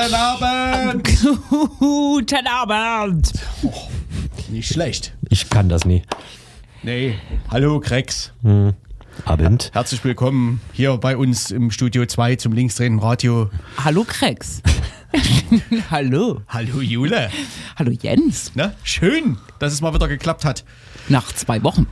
Guten Abend! Guten Abend. Nicht schlecht. ich kann das nie. Nee. Hallo, Krex. Abend. Herzlich willkommen hier bei uns im Studio 2 zum linksdrehenden Radio. Hallo Krex. Hallo. Hallo, Jule. Hallo Jens. Na, schön, dass es mal wieder geklappt hat. Nach zwei Wochen.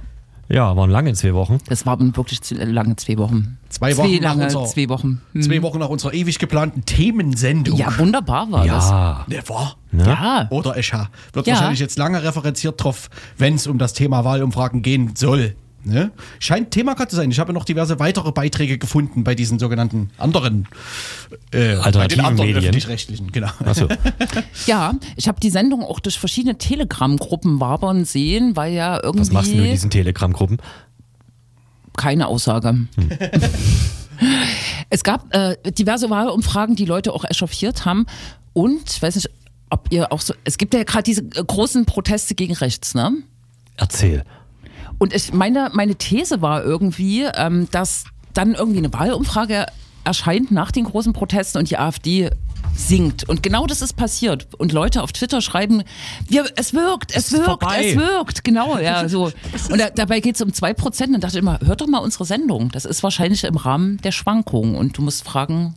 Ja, waren lange zwei Wochen. Das waren wirklich lange zwei Wochen. Zwei zwei Wochen nach lange, unserer- zwei Wochen. Hm. Zwei Wochen nach unserer ewig geplanten Themensendung. Ja, wunderbar war das. Ja. Ne, war. Ja. Oder Escha. Wird Ja. wahrscheinlich jetzt lange referenziert drauf, wenn es um das Thema Wahlumfragen gehen soll. Ne? Scheint Thema gerade zu sein. Ich habe noch diverse weitere Beiträge gefunden bei diesen sogenannten anderen äh, bei den Alternativen anderen Medien. öffentlich-rechtlichen. Genau. Achso. Ja, ich habe die Sendung auch durch verschiedene Telegram-Gruppen wabern sehen, weil ja irgendwie Was machst du in diesen Telegram-Gruppen? keine Aussage. es gab äh, diverse Wahlumfragen, die Leute auch echauffiert haben. Und ich weiß nicht, ob ihr auch so. Es gibt ja gerade diese äh, großen Proteste gegen rechts, ne? Erzähl. Und ich meine, meine These war irgendwie, ähm, dass dann irgendwie eine Wahlumfrage erscheint nach den großen Protesten und die AfD sinkt. Und genau das ist passiert. Und Leute auf Twitter schreiben, wir, es wirkt, es ist wirkt, vorbei. es wirkt. Genau, ja, so. Und da, dabei geht es um zwei Prozent. Und dachte ich immer, hört doch mal unsere Sendung. Das ist wahrscheinlich im Rahmen der Schwankungen. Und du musst fragen,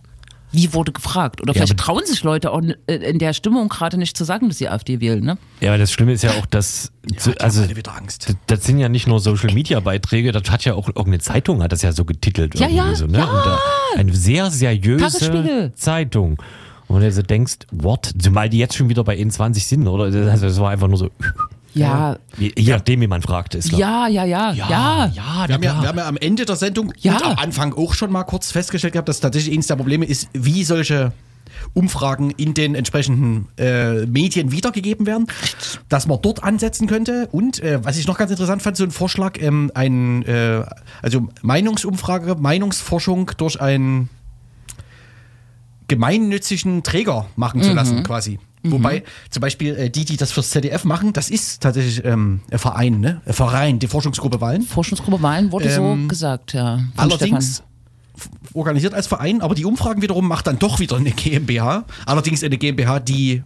wie wurde gefragt? Oder Ja, vielleicht trauen sich Leute auch äh, in der Stimmung gerade nicht zu sagen, dass sie AfD wählen, ne? Ja, aber das Schlimme ist ja auch, dass. Die also, haben alle wieder Angst. das, das sind ja nicht nur Social-Media-Beiträge, das hat ja auch irgendeine Zeitung, hat das ja so getitelt. Ja, irgendwie ja, so, ne? ja. Und da, eine sehr seriöse. Zeitung. Und du so denkst, what? Zumal die jetzt schon wieder bei N20 sind, oder? Also, das war einfach nur so. Ja, Je je nachdem, wie man fragt, ist ja, ja, ja, ja. ja, Wir haben, ja, wir haben ja am Ende der Sendung Ja. und am Anfang auch schon mal kurz festgestellt gehabt, dass tatsächlich eines der Probleme ist, wie solche Umfragen in den entsprechenden äh, Medien wiedergegeben werden, dass man dort ansetzen könnte. Und äh, was ich noch ganz interessant fand, so ein Vorschlag, ähm, ein, äh, also Meinungsumfrage, Meinungsforschung durch einen gemeinnützigen Träger machen zu lassen, quasi. Wobei zum Beispiel äh, die, die das fürs ZDF machen, das ist tatsächlich ähm, ein Verein, ne? Ein Verein, die Forschungsgruppe Wahlen. Forschungsgruppe Wahlen wurde Ähm, so gesagt, ja. Allerdings organisiert als Verein, aber die Umfragen wiederum macht dann doch wieder eine GmbH. Allerdings eine GmbH, die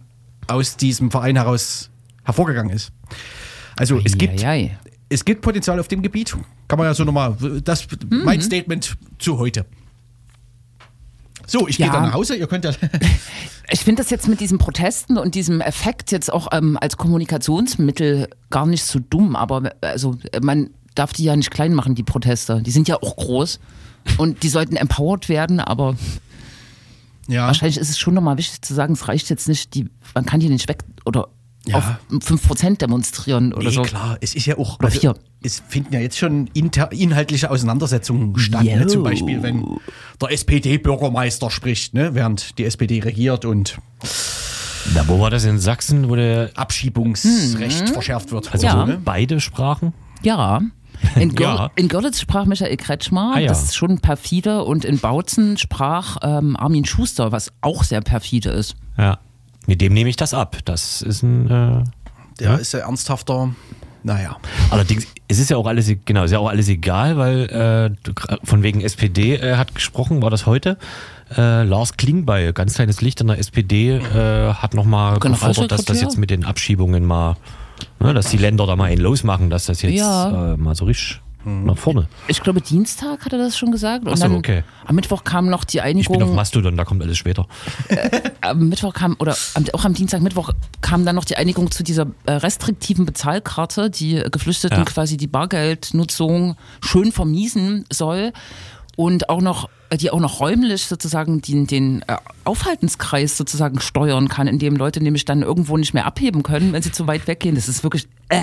aus diesem Verein heraus hervorgegangen ist. Also es gibt, es gibt Potenzial auf dem Gebiet. Kann man ja so nochmal, das Mhm. mein Statement zu heute. So, ich gehe Ja. dann nach Hause. Ihr könnt ja. Ich finde das jetzt mit diesen Protesten und diesem Effekt jetzt auch ähm, als Kommunikationsmittel gar nicht so dumm, aber also man darf die ja nicht klein machen, die Proteste. Die sind ja auch groß und die sollten empowered werden, aber ja. wahrscheinlich ist es schon nochmal wichtig zu sagen, es reicht jetzt nicht, die, man kann die nicht weg oder Ja. auf 5% demonstrieren oder Nee, so. klar, es ist ja auch. Oder vier. es finden ja jetzt schon inter, inhaltliche Auseinandersetzungen statt. Ne? Zum Beispiel, wenn der SPD-Bürgermeister spricht, ne? während die SPD regiert und Da, wo war das in Sachsen, wo der. Abschiebungsrecht verschärft wird. Also Ja. so beide Sprachen? Ja. In, Gör Ja. in Görlitz sprach Michael Kretschmer, Ah, ja. das ist schon perfide, und in Bautzen sprach ähm, Armin Schuster, was auch sehr perfide ist. Ja. Mit dem nehme ich das ab. Das ist ein. Äh, Der ist ja ernsthafter. Naja. Allerdings, es ist ja auch alles, genau, ist ja auch alles egal, weil äh, von wegen SPD äh, hat gesprochen, war das heute? Äh, Lars Klingbeil, ganz kleines Licht in der SPD, äh, hat nochmal gefordert, dass das jetzt mit den Abschiebungen mal, ne, dass die Länder da mal einen losmachen, dass das jetzt Ja. äh, mal so richtig nach vorne. Ich glaube, Dienstag hat er das schon gesagt. Und Ach so, dann okay. am Mittwoch kam noch die Ich bin auf Einigung. Mastodon, da kommt alles später. Am Mittwoch kam, oder am, auch am Dienstag, Mittwoch kam dann noch die Einigung zu dieser äh, restriktiven Bezahlkarte, die äh, Geflüchteten Ja. quasi die Bargeldnutzung schön vermiesen soll. Und auch noch, äh, die auch noch räumlich sozusagen den, den äh, Aufhaltenskreis sozusagen steuern kann, indem Leute nämlich dann irgendwo nicht mehr abheben können, wenn sie zu weit weggehen. Das ist wirklich, äh.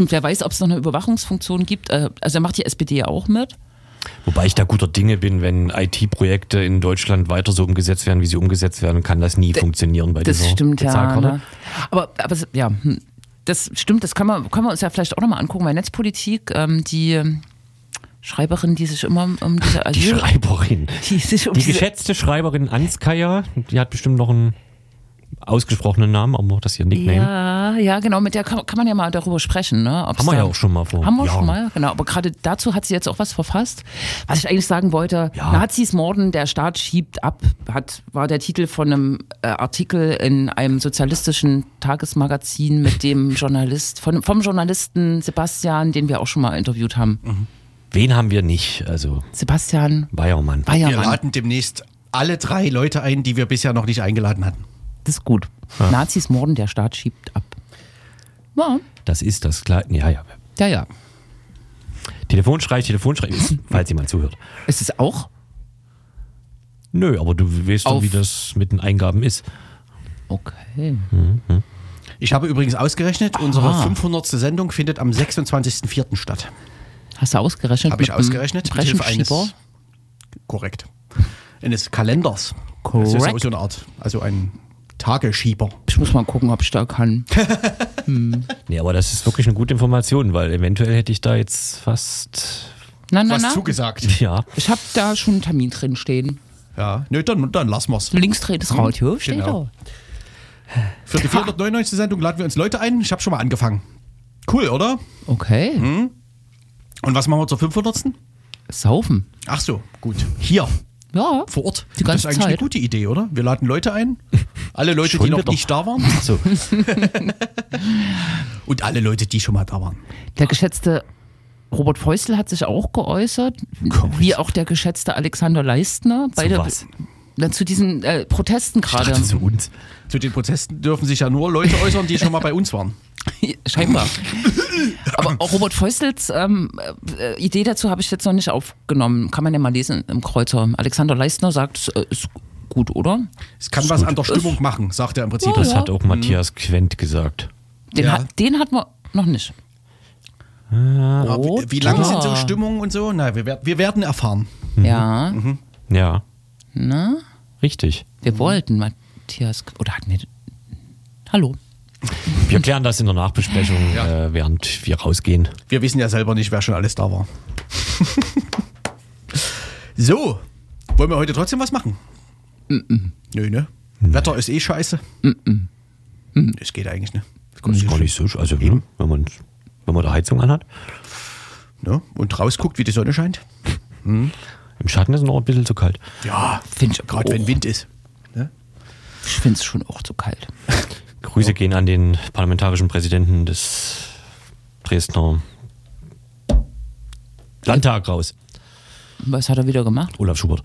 Und wer weiß, ob es noch eine Überwachungsfunktion gibt. Äh, also macht die SPD ja auch mit. Wobei ich da guter Dinge bin, wenn IT-Projekte in Deutschland weiter so umgesetzt werden, wie sie umgesetzt werden, kann das nie funktionieren bei Das dieser stimmt ja. Ne? Aber, aber ja, hm, das stimmt, das können wir, können wir uns ja vielleicht auch nochmal angucken bei Netzpolitik. Ähm, die Schreiberin, die sich immer um diese Die Asyl, Schreiberin. die um Die geschätzte Schreiberin Anskaya, die hat bestimmt noch einen ausgesprochenen Namen, aber das hier Nickname. Ja, ja, genau, mit der kann, kann man ja mal darüber sprechen. Ne? Ob's Haben wir ja auch schon mal vor. Haben wir Jahren. schon mal, genau. Aber gerade dazu hat sie jetzt auch was verfasst. Was ich eigentlich sagen wollte, Ja. Nazis morden, der Staat schiebt ab, hat, war der Titel von einem äh, Artikel in einem sozialistischen Tagesmagazin mit dem Journalist, von, vom Journalisten Sebastian, den wir auch schon mal interviewt haben. Wen haben wir nicht? Also Sebastian Bayermann. Wir laden demnächst alle drei Leute ein, die wir bisher noch nicht eingeladen hatten. Das ist gut. Nazis morden, der Staat schiebt ab. Ja, Das ist das Kleid. Ja, ja. ja, ja. Telefonschrei, Telefonschrei, falls jemand zuhört. Ist es auch? Nö, aber du weißt doch, Auf- wie das mit den Eingaben ist. Okay. Ich habe übrigens ausgerechnet, unsere Aha. 500. Sendung findet am 26.04. statt. Hast du ausgerechnet? Habe ich mit dem ausgerechnet mit Hilfe eines Rechenschieber? korrekt eines Kalenders. Das ist ja auch Korrekt. so eine Art, also ein Tageschieber. Ich muss mal gucken, ob ich da kann. Nee, aber das ist wirklich eine gute Information, weil eventuell hätte ich da jetzt fast. Na, na, Was na. zugesagt. Ja. Ich habe da schon einen Termin drin stehen. Ja, nö, dann, dann lassen wir's. Links dreht das Radio, steht Genau. Für die 499. Sendung laden wir uns Leute ein. Ich habe schon mal angefangen. Cool, oder? Okay. Und was machen wir zur 500. Saufen. Ach so, gut. Hier, Ja. vor Ort. Die ganze das ist eigentlich eine Zeit. gute Idee, oder? Wir laden Leute ein. Alle Leute, Schon die noch wieder. nicht da waren. So. Und alle Leute, die schon mal da waren. Der geschätzte Robert Feustel hat sich auch geäußert, wie auch der geschätzte Alexander Leistner. Beide was? Zu diesen äh, Protesten gerade. zu uns. Zu den Protesten dürfen sich ja nur Leute äußern, die schon mal bei uns waren. Scheinbar. Aber auch Robert Feustels ähm, äh, Idee dazu habe ich jetzt noch nicht aufgenommen. Kann man ja mal lesen im Kreuzer. Alexander Leistner sagt, es äh, ist gut, oder? Es kann was an der Stimmung machen, sagt er im Prinzip. Das Ja. hat auch Matthias Quent gesagt. Den, Ja. hat, den hat man noch nicht. Ja, wie, wie lang ja. sind so Stimmungen und so? Na, wir, wir werden erfahren. Ja, Ja, na? richtig. Wir wollten Matthias. Oder hatten wir. Hallo. Wir klären das in der Nachbesprechung, Ja. äh, während wir rausgehen. Wir wissen ja selber nicht, wer schon alles da war. so, wollen wir heute trotzdem was machen? Nö, ne? Wetter ist eh scheiße. Es geht eigentlich, ne? Das ist gar nicht so, sch- also ne, wenn man wenn man da Heizung anhat. ne? Und rausguckt, wie die Sonne scheint. Im Schatten ist es noch ein bisschen zu kalt. Ja, Finde ich gerade wenn. Wind ist. Ne? Ich finde es schon auch zu kalt. Grüße gehen an den parlamentarischen Präsidenten des Dresdner Landtag raus. Was hat er wieder gemacht? Olaf Schubert.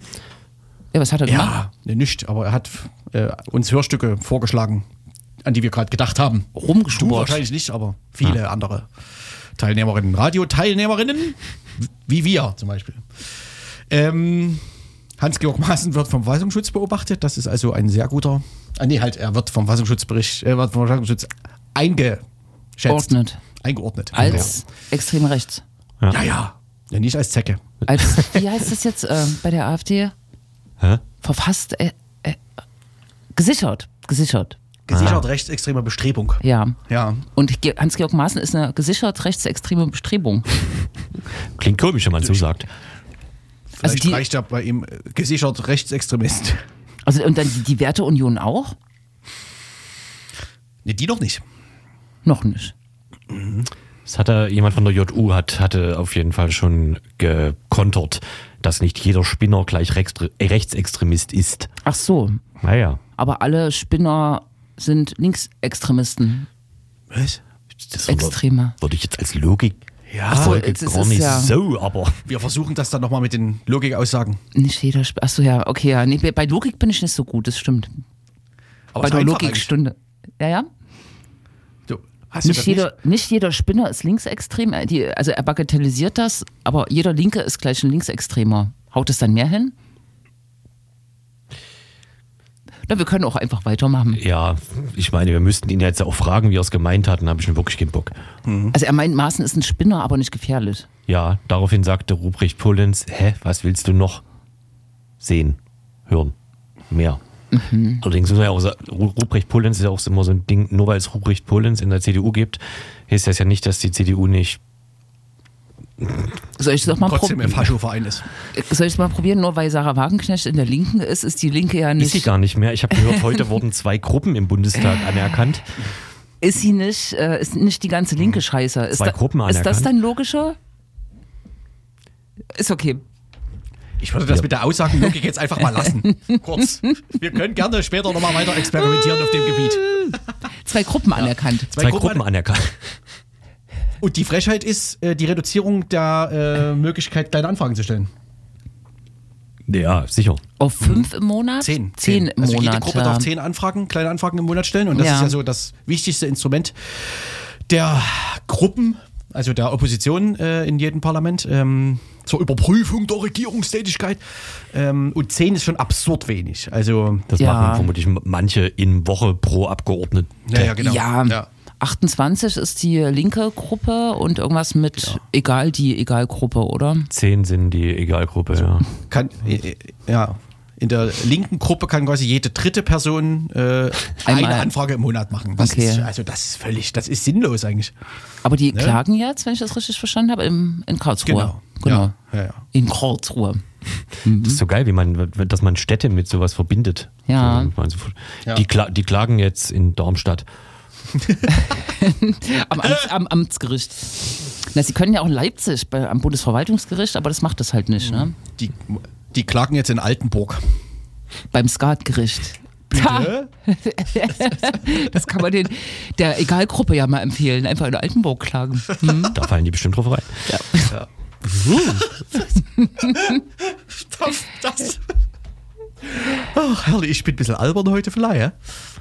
Ja, was hat er gemacht? Ja, ne, nicht, aber er hat äh, uns Hörstücke vorgeschlagen, an die wir gerade gedacht haben. Du Rumgeschubert. wahrscheinlich nicht, aber viele andere Teilnehmerinnen, Radioteilnehmerinnen, wie wir zum Beispiel. Ähm, Hans-Georg Maaßen wird vom Verfassungsschutz beobachtet. Das ist also ein sehr guter. Ah, nee, halt, er wird vom Verfassungsschutzbericht, er wird vom Verfassungsschutz eingeschätzt. Ordnet. Eingeordnet. Als extrem rechts. Ja, ja. ja. ja nicht als Zecke. Als, wie heißt das jetzt äh, bei der AfD? Hä? Verfasst, äh, äh, gesichert. Gesichert. Gesichert rechtsextreme Bestrebung. Ja. Ja. Und Ge- Hans-Georg Maaßen ist eine gesichert rechtsextreme Bestrebung. Klingt komisch, wenn man so sagt. Vielleicht Also die- reicht ja bei ihm äh, gesichert Rechtsextremist. Also, und dann die, die Werteunion auch? Nee, die noch nicht. Noch nicht. Das hatte jemand von der JU hat, hatte auf jeden Fall schon gekontert, dass nicht jeder Spinner gleich äh, Rechtsextremist ist. Ach so. Naja. Aber alle Spinner sind Linksextremisten. Was? Das Extreme. würde ich jetzt als Logik Ja, Folge jetzt ist gar es nicht ja- so, aber wir versuchen das dann nochmal mit den Logikaussagen. Nicht jeder Sp Achso, ja, okay, ja. Nee, bei Logik bin ich nicht so gut, das stimmt. Aber bei der Logikstunde. Ja, ja. Hast Nicht jeder, nicht jeder Spinner ist linksextrem. Äh, Die, also er bagatellisiert das, aber jeder Linke ist gleich ein Linksextremer. Haut es dann mehr hin? Na, wir können auch einfach weitermachen. ja, ich meine, wir müssten ihn jetzt auch fragen, wie er es gemeint hat, dann habe ich schon wirklich keinen Bock. Also er meint, Maaßen ist ein Spinner, aber nicht gefährlich. Ja, daraufhin sagte Ruprecht Pullens, hä, was willst du noch sehen, hören, mehr? Mhm. Allerdings muss man ja auch sagen, Ru- Ruprecht Pullens ist ja auch immer so ein Ding, nur weil es Ruprecht Pullens in der CDU gibt, heißt das ja nicht, dass die CDU nicht Soll ich es doch mal trotzdem im probieren? Faschoverein ist. Soll ich es mal probieren? Nur weil Sarah Wagenknecht in der Linken ist, ist die Linke ja Ist sie nicht. gar nicht mehr. Ich habe gehört, heute wurden zwei Gruppen im Bundestag anerkannt. Ist sie nicht, äh, ist nicht die ganze linke Scheiße. Ist, Zwei Gruppen ist das anerkannt. dann logischer? Ist okay. Ich würde das mit der Aussagenlogik jetzt einfach mal lassen. Kurz. Wir können gerne später nochmal weiter experimentieren auf dem Gebiet. Zwei Gruppen anerkannt. Zwei Gruppen anerkannt. Und die Frechheit ist äh, die Reduzierung der äh, Möglichkeit, kleine Anfragen zu stellen. Ja, sicher. Auf fünf im Monat? Zehn. Zehn im also Monat. jede Gruppe ja. darf zehn Anfragen, kleine Anfragen im Monat stellen. Und das Ja. ist ja so das wichtigste Instrument der Gruppen, also der Opposition äh, in jedem Parlament, ähm, zur Überprüfung der Regierungstätigkeit. Ähm, und zehn ist schon absurd wenig. Also, Das Ja. machen vermutlich manche in Woche pro Abgeordneten. ja, ja, genau. Ja. ja. 28 ist die linke Gruppe und irgendwas mit egal die Egal-Gruppe, oder? Zehn sind die Egalgruppe, ja. Kann, äh, äh, ja. In der linken Gruppe kann quasi jede dritte Person äh, eine Anfrage im Monat machen. Das Okay. ist, also das ist völlig, das ist sinnlos eigentlich. Aber die klagen jetzt, wenn ich das richtig verstanden habe, im, in Karlsruhe. Genau. genau. Ja, ja, ja. In Karlsruhe. Das ist so geil, wie man, dass man Städte mit sowas verbindet. Also, Ja. Die, kla die klagen jetzt in Darmstadt. Am, Amts, am Amtsgericht. Na, sie können ja auch in Leipzig bei, am Bundesverwaltungsgericht, aber das macht das halt nicht, ne? Die, die klagen jetzt in Altenburg. Beim Skatgericht. Bitte? Das kann man den, der Egalgruppe ja mal empfehlen. Einfach in Altenburg klagen. Hm? Da fallen die bestimmt drauf rein. Das, das. Ach, herrlich, ich bin ein bisschen albern heute vielleicht, ja?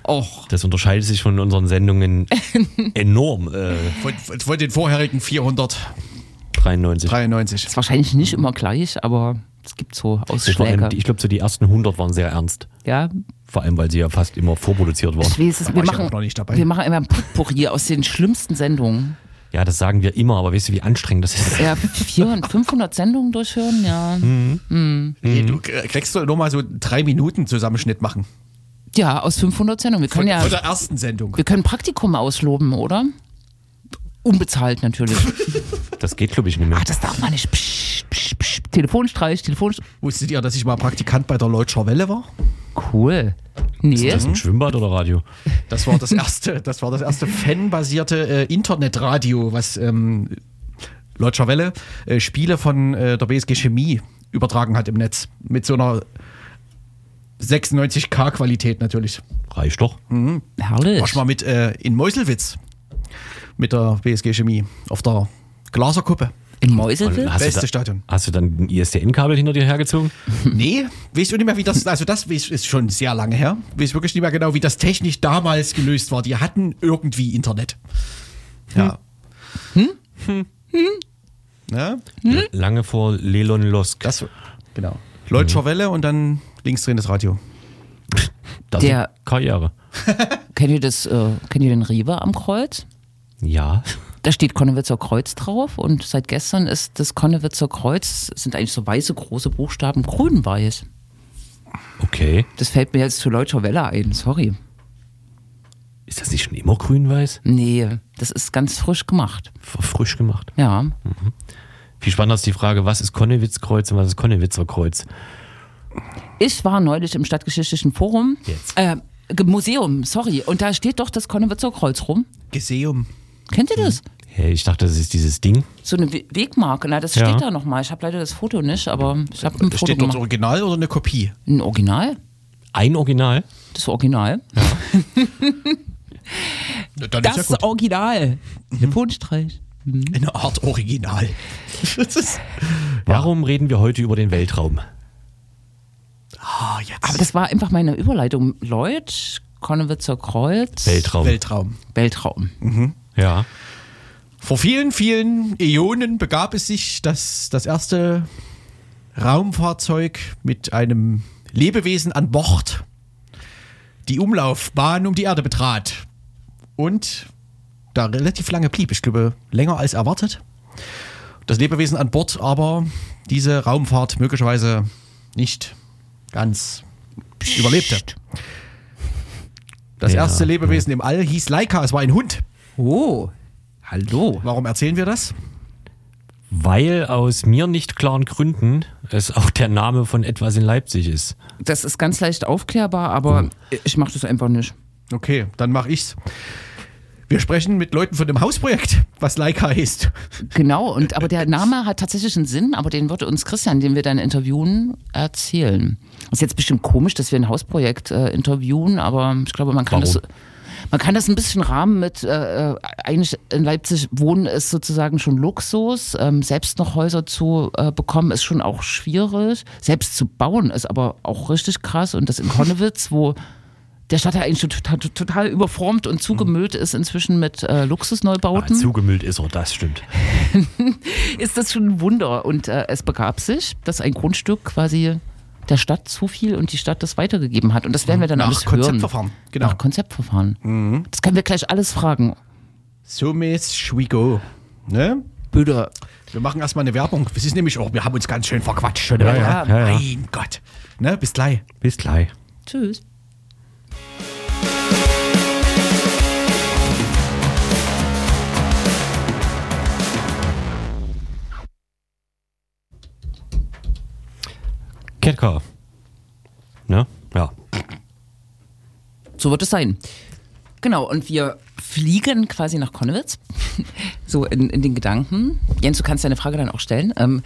Och, Das unterscheidet sich von unseren Sendungen enorm. Äh, Von, von, von den vorherigen 493. 93. ist wahrscheinlich nicht immer gleich, aber es gibt so Ausschläge. Ich glaube, so die ersten 100 waren sehr ernst. Ja, Vor allem, weil sie ja fast immer vorproduziert waren. ich weiß es. Da Wir machen, auch noch nicht dabei. wir machen immer ein Potpourri aus den schlimmsten Sendungen. Ja, das sagen wir immer, aber weißt du, wie anstrengend das ist? Ja, 400, 500 Sendungen durchhören, ja. Nee, du kriegst doch nur mal so drei Minuten Zusammenschnitt machen. Ja, aus 500 Sendungen. Wir Von, können ja, von der ersten Sendung. wir können Praktikum ausloben, oder? Unbezahlt natürlich. Das geht, glaube ich, nicht mehr. Ach, das darf man nicht. Psch, psch, psch. Telefonstreich, Telefonstreich. Wusstet ihr, dass ich mal Praktikant bei der Leutscher Welle war? Cool. Nee. Ist das ein Schwimmbad oder Radio? Das war das erste, das war das erste fanbasierte äh, Internetradio, was ähm, Leutscher Welle äh, Spiele von äh, der BSG Chemie übertragen hat im Netz. Mit so einer 96K Qualität natürlich. Reicht doch. Herrlich. Warst mal mit äh, in Meuselwitz mit der BSG Chemie auf der Glaserkuppe. In du Beste da, Stadion. hast du dann ein ISDN-Kabel hinter dir hergezogen? Nee, weißt du nicht mehr, wie das, also das ist schon sehr lange her. Weiß wirklich nicht mehr genau, wie das technisch damals gelöst war. Die hatten irgendwie Internet. Ja. Hm? Ja, Lange vor Lelon Losk. das, genau. Leutscher Welle und dann linksdrehendes Radio. Das Der- ist Karriere. Kennt ihr das, äh, kennt ihr den Rewe am Kreuz? Ja. Da steht Konnewitzer Kreuz drauf und seit gestern ist das Konnewitzer Kreuz, sind eigentlich so weiße große Buchstaben, grün-weiß. Okay. Das fällt mir jetzt zu Leutscher Welle ein, sorry. Ist das nicht schon immer grün-weiß? Nee, das ist ganz frisch gemacht. Frisch gemacht. Ja. Viel spannender ist die Frage, was ist Konnewitzkreuz und was ist Konnewitzer Kreuz? Ich war neulich im Stadtgeschichtlichen Forum. Jetzt. Äh, Museum, sorry. Und da steht doch das Konnewitzer Kreuz rum. Geseum. Kennt ihr das? Hey, ich dachte, das ist dieses Ding. So eine We Wegmarke. Na, das Ja. steht da nochmal. Ich habe leider das Foto nicht, aber ich habe ein Foto Steht dort gemacht. Original oder eine Kopie? Ein Original? Ein Original. Das Original. Dann Das ist ja gut. Original. Telefonstreich. Eine Art Original. Das ist, Warum reden wir heute über den Weltraum? ah, jetzt. Aber das war einfach meine Überleitung. Leut, Konnewitzer Kreuz. Weltraum. Weltraum. Weltraum. Ja. Vor vielen, vielen Äonen begab es sich, dass das erste Raumfahrzeug mit einem Lebewesen an Bord die Umlaufbahn um die Erde betrat und da relativ lange blieb. Ich glaube, länger als erwartet. Das Lebewesen an Bord aber diese Raumfahrt möglicherweise nicht ganz überlebte. Das Ja, erste Lebewesen im All hieß Laika, es war ein Hund. Oh, hallo. Warum erzählen wir das? Weil aus mir nicht klaren Gründen es auch der Name von etwas in Leipzig ist. Das ist ganz leicht aufklärbar, aber ich mache das einfach nicht. Okay, dann mache ich's. Wir sprechen mit Leuten von dem Hausprojekt, was Leica ist. Genau, und aber der Name hat tatsächlich einen Sinn, aber den würde uns Christian, den wir dann interviewen, erzählen. Ist jetzt bestimmt komisch, dass wir ein Hausprojekt äh, interviewen, aber ich glaube, man kann Warum? das. Man kann das ein bisschen rahmen mit, äh, äh, eigentlich in Leipzig wohnen ist sozusagen schon Luxus. Ähm, selbst noch Häuser zu äh, bekommen ist schon auch schwierig. Selbst zu bauen ist aber auch richtig krass. Und das in Konnewitz, wo der Stadtteil eigentlich schon total, total überformt und zugemüllt ist inzwischen mit äh, Ah, Luxusneubauten zugemüllt ist er, das stimmt. ist das schon ein Wunder. Und äh, es begab sich, dass ein Grundstück quasi der Stadt zufiel und die Stadt das weitergegeben hat. Und das werden wir dann Nach alles Konzeptverfahren, hören. genau. Nach Konzeptverfahren. Das können wir gleich alles fragen. So miss we go. Ne? Bitte. Wir machen erstmal eine Werbung. Es ist nämlich auch, wir haben uns ganz schön verquatscht schon. Ja, ja, ja. Mein Gott. Ne? Bis gleich. Bis gleich. Tschüss. Ketka. Ne? Ja. So wird es sein. Genau, und wir fliegen quasi nach Konnewitz. so in, in den Gedanken. Jens, du kannst deine Frage dann auch stellen. Ähm,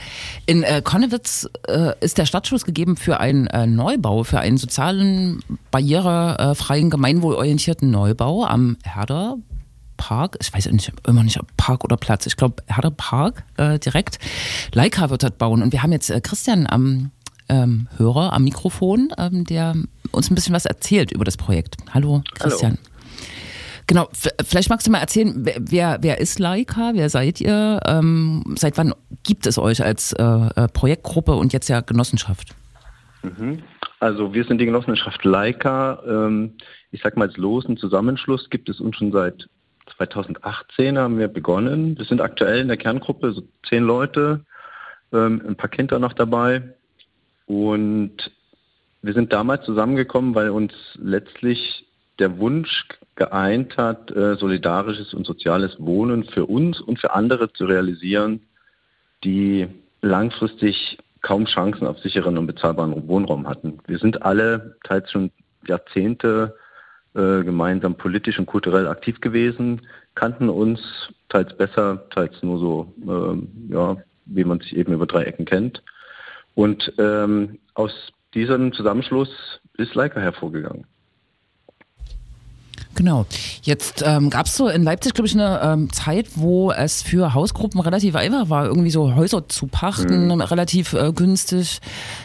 in äh, Konnewitz äh, ist der Startschuss gegeben für einen äh, Neubau, für einen sozialen, barrierefreien, gemeinwohlorientierten Neubau am Herder Park. Ich weiß nicht, immer nicht, ob Park oder Platz. Ich glaube, Herder Park äh, direkt. Leica wird dort bauen. Und wir haben jetzt äh, Christian am ähm, Hörer, am Mikrofon, ähm, der uns ein bisschen was erzählt über das Projekt. Hallo, Christian. Genau, f- vielleicht magst du mal erzählen, wer, wer, ist Leica, wer seid ihr, ähm, seit wann gibt es euch als äh, äh, Projektgruppe und jetzt ja Genossenschaft? Also wir sind die Genossenschaft Leica. Ähm, ich sag mal, als losen Zusammenschluss gibt es uns schon seit 2018 haben wir begonnen. Wir sind aktuell in der Kerngruppe so zehn Leute, ähm, ein paar Kinder noch dabei. Und wir sind damals zusammengekommen, weil uns letztlich der Wunsch geeint hat, äh, solidarisches und soziales Wohnen für uns und für andere zu realisieren, die langfristig kaum Chancen auf sicheren und bezahlbaren Wohnraum hatten. Wir sind alle teils schon Jahrzehnte äh, gemeinsam politisch und kulturell aktiv gewesen, kannten uns teils besser, teils nur so, ähm, ja, wie man sich eben über drei Ecken kennt. Und ähm, aus diesem Zusammenschluss ist Leica hervorgegangen. Genau. Jetzt ähm, gab es so in Leipzig, glaube ich, eine ähm, Zeit, wo es für Hausgruppen relativ einfach war, irgendwie so Häuser zu pachten, relativ äh, günstig.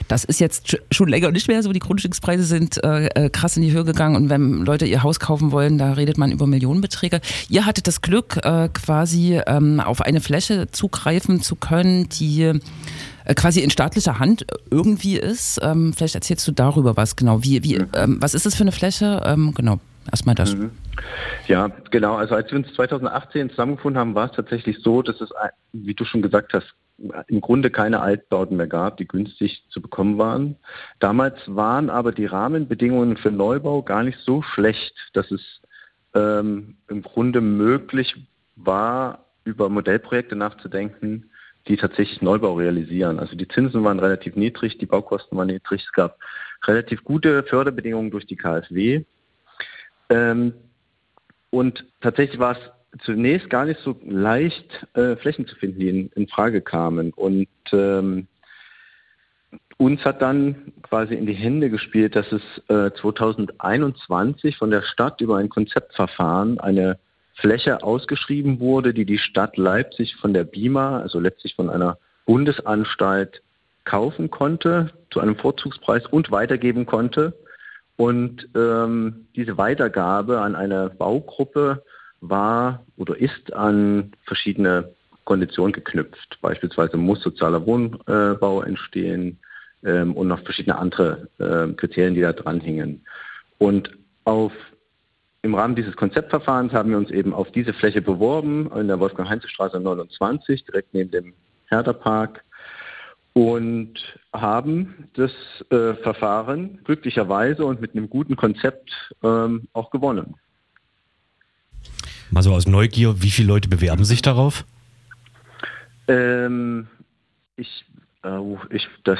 Das ist jetzt sch- schon länger nicht mehr so. Die Grundstückspreise sind äh, äh, krass in die Höhe gegangen und wenn Leute ihr Haus kaufen wollen, da redet man über Millionenbeträge. Ihr hattet das Glück, äh, quasi ähm, auf eine Fläche zugreifen zu können, die quasi in staatlicher Hand irgendwie ist. Ähm, vielleicht erzählst du darüber was genau. Wie, wie, ähm, was ist das für eine Fläche? Ähm, genau, erstmal das. Ja, genau. Also als wir uns 2018 zusammengefunden haben, war es tatsächlich so, dass es, wie du schon gesagt hast, im Grunde keine Altbauten mehr gab, die günstig zu bekommen waren. Damals waren aber die Rahmenbedingungen für Neubau gar nicht so schlecht, dass es ähm, im Grunde möglich war, über Modellprojekte nachzudenken, die tatsächlich Neubau realisieren. Also die Zinsen waren relativ niedrig, die Baukosten waren niedrig, es gab relativ gute Förderbedingungen durch die KfW. Ähm, und tatsächlich war es zunächst gar nicht so leicht, äh, Flächen zu finden, die in, in Frage kamen. Und ähm, uns hat dann quasi in die Hände gespielt, dass es äh, 2021 von der Stadt über ein Konzeptverfahren eine Fläche ausgeschrieben wurde, die die Stadt Leipzig von der BIMA, also letztlich von einer Bundesanstalt, kaufen konnte zu einem Vorzugspreis und weitergeben konnte. Und ähm, diese Weitergabe an eine Baugruppe war oder ist an verschiedene Konditionen geknüpft. Beispielsweise muss sozialer Wohnbau entstehen ähm, und noch verschiedene andere äh, Kriterien, die da dranhängen. Und auf, im Rahmen dieses Konzeptverfahrens haben wir uns eben auf diese Fläche beworben, in der Wolfgang-Heinze-Straße 29, direkt neben dem Herderpark und haben das äh, Verfahren glücklicherweise und mit einem guten Konzept ähm, auch gewonnen. Mal so aus Neugier, wie viele Leute bewerben sich darauf? Ähm, ich, äh, ich, das,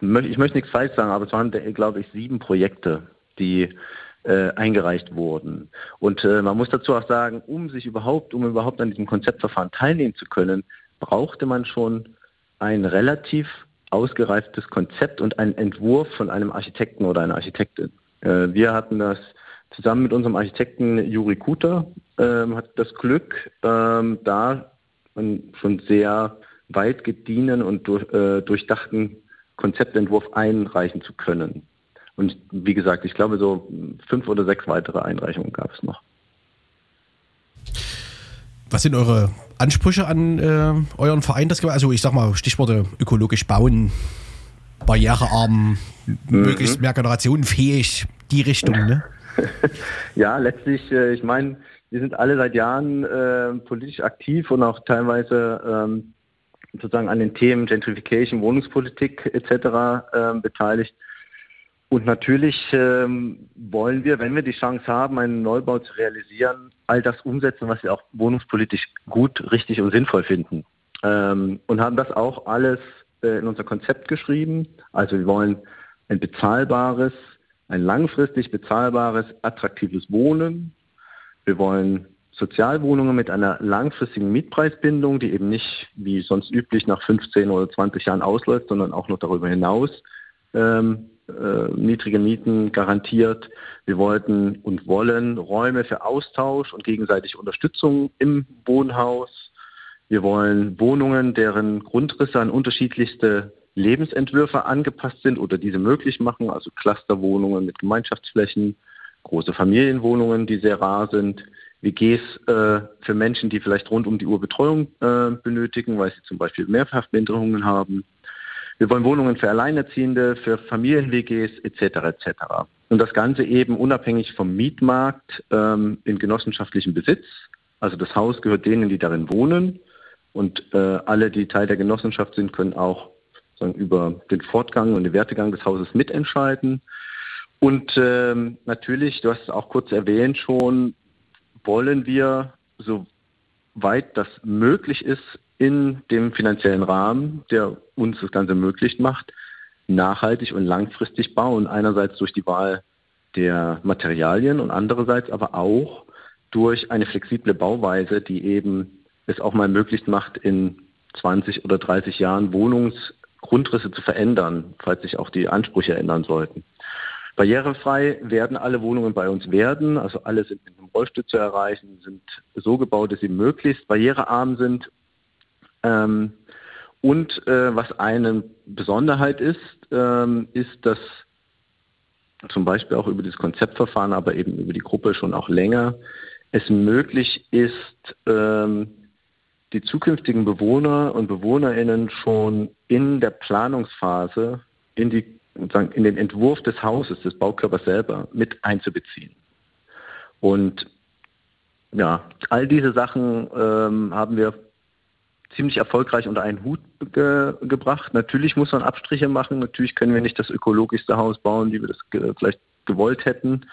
ich möchte nichts falsch sagen, aber es waren, glaube ich, sieben Projekte, die äh, eingereicht wurden. Und äh, man muss dazu auch sagen, um sich überhaupt, um überhaupt an diesem Konzeptverfahren teilnehmen zu können, brauchte man schon ein relativ ausgereiftes Konzept und einen Entwurf von einem Architekten oder einer Architektin. Äh, wir hatten das zusammen mit unserem Architekten Juri Kuter, ähm, hat das Glück, ähm, da einen schon sehr weit gedienen und äh, durchdachten Konzeptentwurf einreichen zu können. Und wie gesagt, ich glaube, so fünf oder sechs weitere Einreichungen gab es noch. Was sind eure Ansprüche an äh, euren Verein? Das, also ich sag mal, Stichworte ökologisch bauen, barrierearm, mhm. möglichst mehrgenerationenfähig, die Richtung, ne? ja, letztlich, äh, ich meine, wir sind alle seit Jahren äh, politisch aktiv und auch teilweise ähm, sozusagen an den Themen Gentrification, Wohnungspolitik etc. Äh, beteiligt. Und natürlich ähm, wollen wir, wenn wir die Chance haben, einen Neubau zu realisieren, all das umsetzen, was wir auch wohnungspolitisch gut, richtig und sinnvoll finden. Ähm, und haben das auch alles äh, in unser Konzept geschrieben. Also wir wollen ein bezahlbares, ein langfristig bezahlbares, attraktives Wohnen. Wir wollen Sozialwohnungen mit einer langfristigen Mietpreisbindung, die eben nicht wie sonst üblich nach 15 oder 20 Jahren ausläuft, sondern auch noch darüber hinaus ähm, äh, niedrige Mieten garantiert. Wir wollten und wollen Räume für Austausch und gegenseitige Unterstützung im Wohnhaus. Wir wollen Wohnungen, deren Grundrisse an unterschiedlichste Lebensentwürfe angepasst sind oder diese möglich machen, also Clusterwohnungen mit Gemeinschaftsflächen, große Familienwohnungen, die sehr rar sind, WGs äh, für Menschen, die vielleicht rund um die Uhr Betreuung äh, benötigen, weil sie zum Beispiel Mehrfachbehinderungen haben. Wir wollen Wohnungen für Alleinerziehende, für Familien-WGs etc. etc. Und das Ganze eben unabhängig vom Mietmarkt ähm, in genossenschaftlichem Besitz. Also das Haus gehört denen, die darin wohnen. Und äh, alle, die Teil der Genossenschaft sind, können auch sagen, über den Fortgang und den Wertegang des Hauses mitentscheiden. Und ähm, natürlich, du hast es auch kurz erwähnt schon, wollen wir, soweit das möglich ist, in dem finanziellen Rahmen, der uns das Ganze möglich macht, nachhaltig und langfristig bauen. Einerseits durch die Wahl der Materialien und andererseits aber auch durch eine flexible Bauweise, die eben es auch mal möglich macht, in 20 oder 30 Jahren Wohnungsgrundrisse zu verändern, falls sich auch die Ansprüche ändern sollten. Barrierefrei werden alle Wohnungen bei uns werden, also alle sind mit einem Rollstuhl zu erreichen, sind so gebaut, dass sie möglichst barrierearm sind. Ähm, und äh, was eine Besonderheit ist, ähm, ist, dass zum Beispiel auch über das Konzeptverfahren, aber eben über die Gruppe schon auch länger, es möglich ist, ähm, die zukünftigen Bewohner und Bewohnerinnen schon in der Planungsphase in, die, in den Entwurf des Hauses, des Baukörpers selber mit einzubeziehen. Und ja, all diese Sachen ähm, haben wir ziemlich erfolgreich unter einen Hut ge gebracht. Natürlich muss man Abstriche machen. Natürlich können wir nicht das ökologischste Haus bauen, wie wir das ge vielleicht gewollt hätten.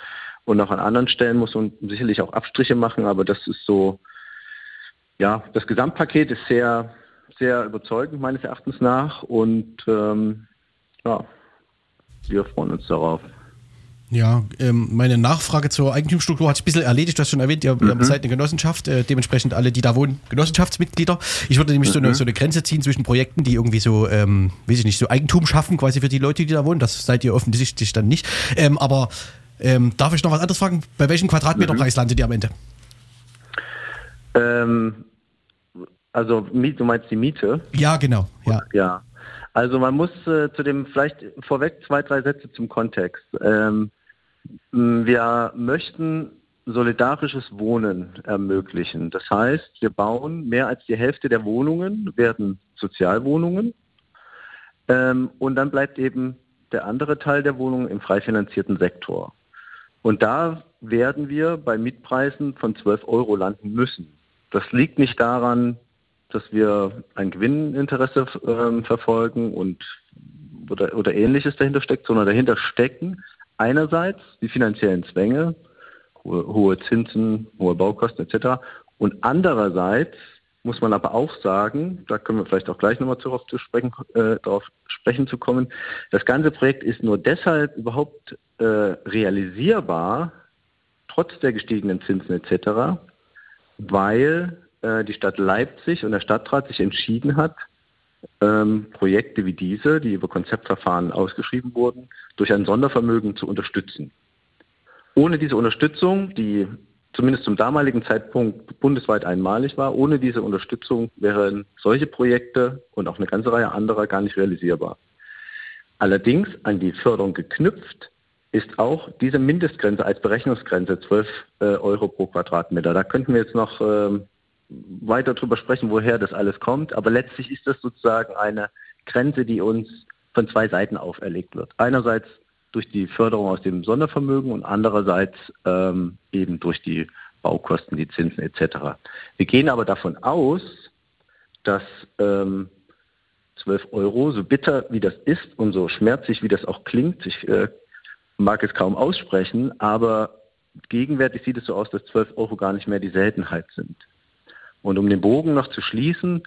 Und auch an anderen Stellen muss man sicherlich auch Abstriche machen. Aber das ist so, ja, das Gesamtpaket ist sehr, sehr überzeugend meines Erachtens nach. Und ähm, ja, wir freuen uns darauf. Ja, ähm, meine Nachfrage zur Eigentumsstruktur hat sich ein bisschen erledigt. Du hast schon erwähnt, ihr, mhm. seid eine Genossenschaft, äh, dementsprechend alle, die da wohnen, Genossenschaftsmitglieder. Ich würde nämlich mhm. so, eine, mhm. so, eine, Grenze ziehen zwischen Projekten, die irgendwie so, ähm, weiß ich nicht, so Eigentum schaffen, quasi für die Leute, die da wohnen. Das seid ihr offensichtlich dann nicht. Ähm, aber ähm, darf ich noch was anderes fragen? Bei welchem Quadratmeterpreis mhm. landet ihr am Ende? Ähm, also, du meinst die Miete? Ja, genau. Ja. ja. Also man muss äh, zu dem vielleicht vorweg zwei, drei Sätze zum Kontext. Ähm, wir möchten solidarisches Wohnen ermöglichen. Das heißt, wir bauen mehr als die Hälfte der Wohnungen, werden Sozialwohnungen. Ähm, und dann bleibt eben der andere Teil der Wohnungen im frei finanzierten Sektor. Und da werden wir bei Mietpreisen von 12 Euro landen müssen. Das liegt nicht daran, dass wir ein Gewinninteresse äh, verfolgen und oder, oder ähnliches dahinter steckt, sondern dahinter stecken einerseits die finanziellen Zwänge, hohe, hohe Zinsen, hohe Baukosten etc. und andererseits muss man aber auch sagen, da können wir vielleicht auch gleich nochmal darauf zu sprechen, äh, darauf sprechen zu kommen, das ganze Projekt ist nur deshalb überhaupt äh, realisierbar, trotz der gestiegenen Zinsen etc., weil äh, die Stadt Leipzig und der Stadtrat sich entschieden hat, ähm, Projekte wie diese, die über Konzeptverfahren ausgeschrieben wurden, durch ein Sondervermögen zu unterstützen. Ohne diese Unterstützung, die zumindest zum damaligen Zeitpunkt bundesweit einmalig war. Ohne diese Unterstützung wären solche Projekte und auch eine ganze Reihe anderer gar nicht realisierbar. Allerdings an die Förderung geknüpft ist auch diese Mindestgrenze als Berechnungsgrenze 12 äh, Euro pro Quadratmeter. Da könnten wir jetzt noch äh, weiter drüber sprechen, woher das alles kommt. Aber letztlich ist das sozusagen eine Grenze, die uns von zwei Seiten auferlegt wird. Einerseits durch die Förderung aus dem Sondervermögen und andererseits ähm, eben durch die Baukosten, die Zinsen etc. Wir gehen aber davon aus, dass ähm, 12 Euro, so bitter wie das ist und so schmerzlich wie das auch klingt, ich äh, mag es kaum aussprechen, aber gegenwärtig sieht es so aus, dass 12 Euro gar nicht mehr die Seltenheit sind. Und um den Bogen noch zu schließen,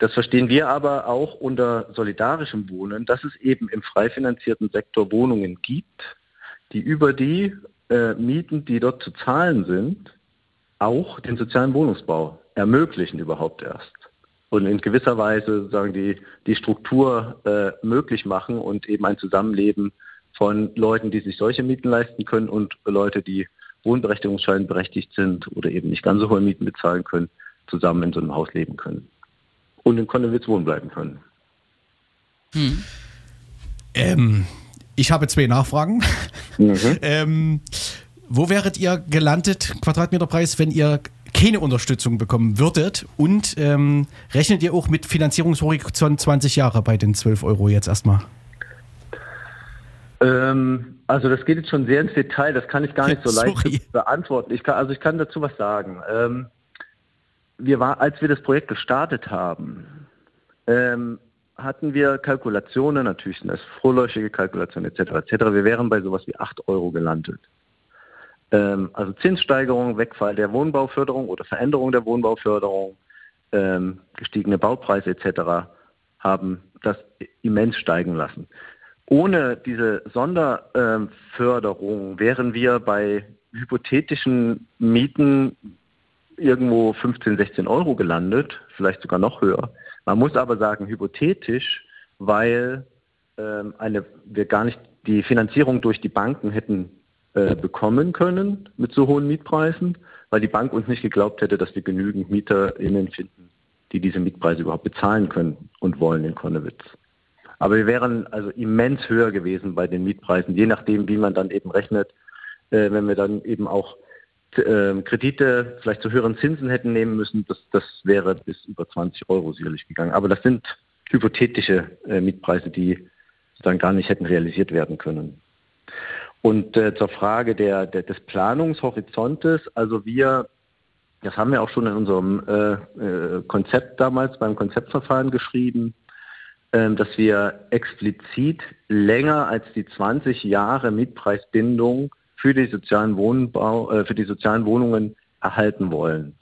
das verstehen wir aber auch unter solidarischem Wohnen, dass es eben im frei finanzierten Sektor Wohnungen gibt, die über die äh, Mieten, die dort zu zahlen sind, auch den sozialen Wohnungsbau ermöglichen überhaupt erst. Und in gewisser Weise sagen die, die Struktur äh, möglich machen und eben ein Zusammenleben von Leuten, die sich solche Mieten leisten können und Leute, die Wohnberechtigungsschein berechtigt sind oder eben nicht ganz so hohe Mieten bezahlen können, zusammen in so einem Haus leben können und in Konnewitz wohnen bleiben können. Hm. Ähm, ich habe zwei Nachfragen. Mhm. ähm, wo wäret ihr gelandet, Quadratmeterpreis, wenn ihr keine Unterstützung bekommen würdet? Und ähm, rechnet ihr auch mit Finanzierungshorizont 20 Jahre bei den 12 Euro jetzt erstmal? Ähm, also das geht jetzt schon sehr ins Detail, das kann ich gar nicht so leicht beantworten. Ich kann, also ich kann dazu was sagen. Ähm, wir war, als wir das Projekt gestartet haben, ähm, hatten wir Kalkulationen, natürlich sind das vorläufige Kalkulationen etc. etc. Wir wären bei sowas wie 8 Euro gelandet. Ähm, also Zinssteigerung, Wegfall der Wohnbauförderung oder Veränderung der Wohnbauförderung, ähm, gestiegene Baupreise etc. haben das immens steigen lassen. Ohne diese Sonderförderung wären wir bei hypothetischen Mieten irgendwo 15, 16 Euro gelandet, vielleicht sogar noch höher. Man muss aber sagen, hypothetisch, weil ähm, eine, wir gar nicht die Finanzierung durch die Banken hätten äh, bekommen können mit so hohen Mietpreisen, weil die Bank uns nicht geglaubt hätte, dass wir genügend MieterInnen finden, die diese Mietpreise überhaupt bezahlen können und wollen in Konnewitz. Aber wir wären also immens höher gewesen bei den Mietpreisen, je nachdem, wie man dann eben rechnet, äh, wenn wir dann eben auch äh, Kredite vielleicht zu höheren Zinsen hätten nehmen müssen, das, das wäre bis über 20 Euro sicherlich gegangen. Aber das sind hypothetische äh, Mietpreise, die dann gar nicht hätten realisiert werden können. Und äh, zur Frage der, der, des Planungshorizontes, also wir, das haben wir auch schon in unserem äh, äh, Konzept damals beim Konzeptverfahren geschrieben, äh, dass wir explizit länger als die 20 Jahre Mietpreisbindung für die sozialen Wohnbau, äh, für die sozialen Wohnungen erhalten wollen.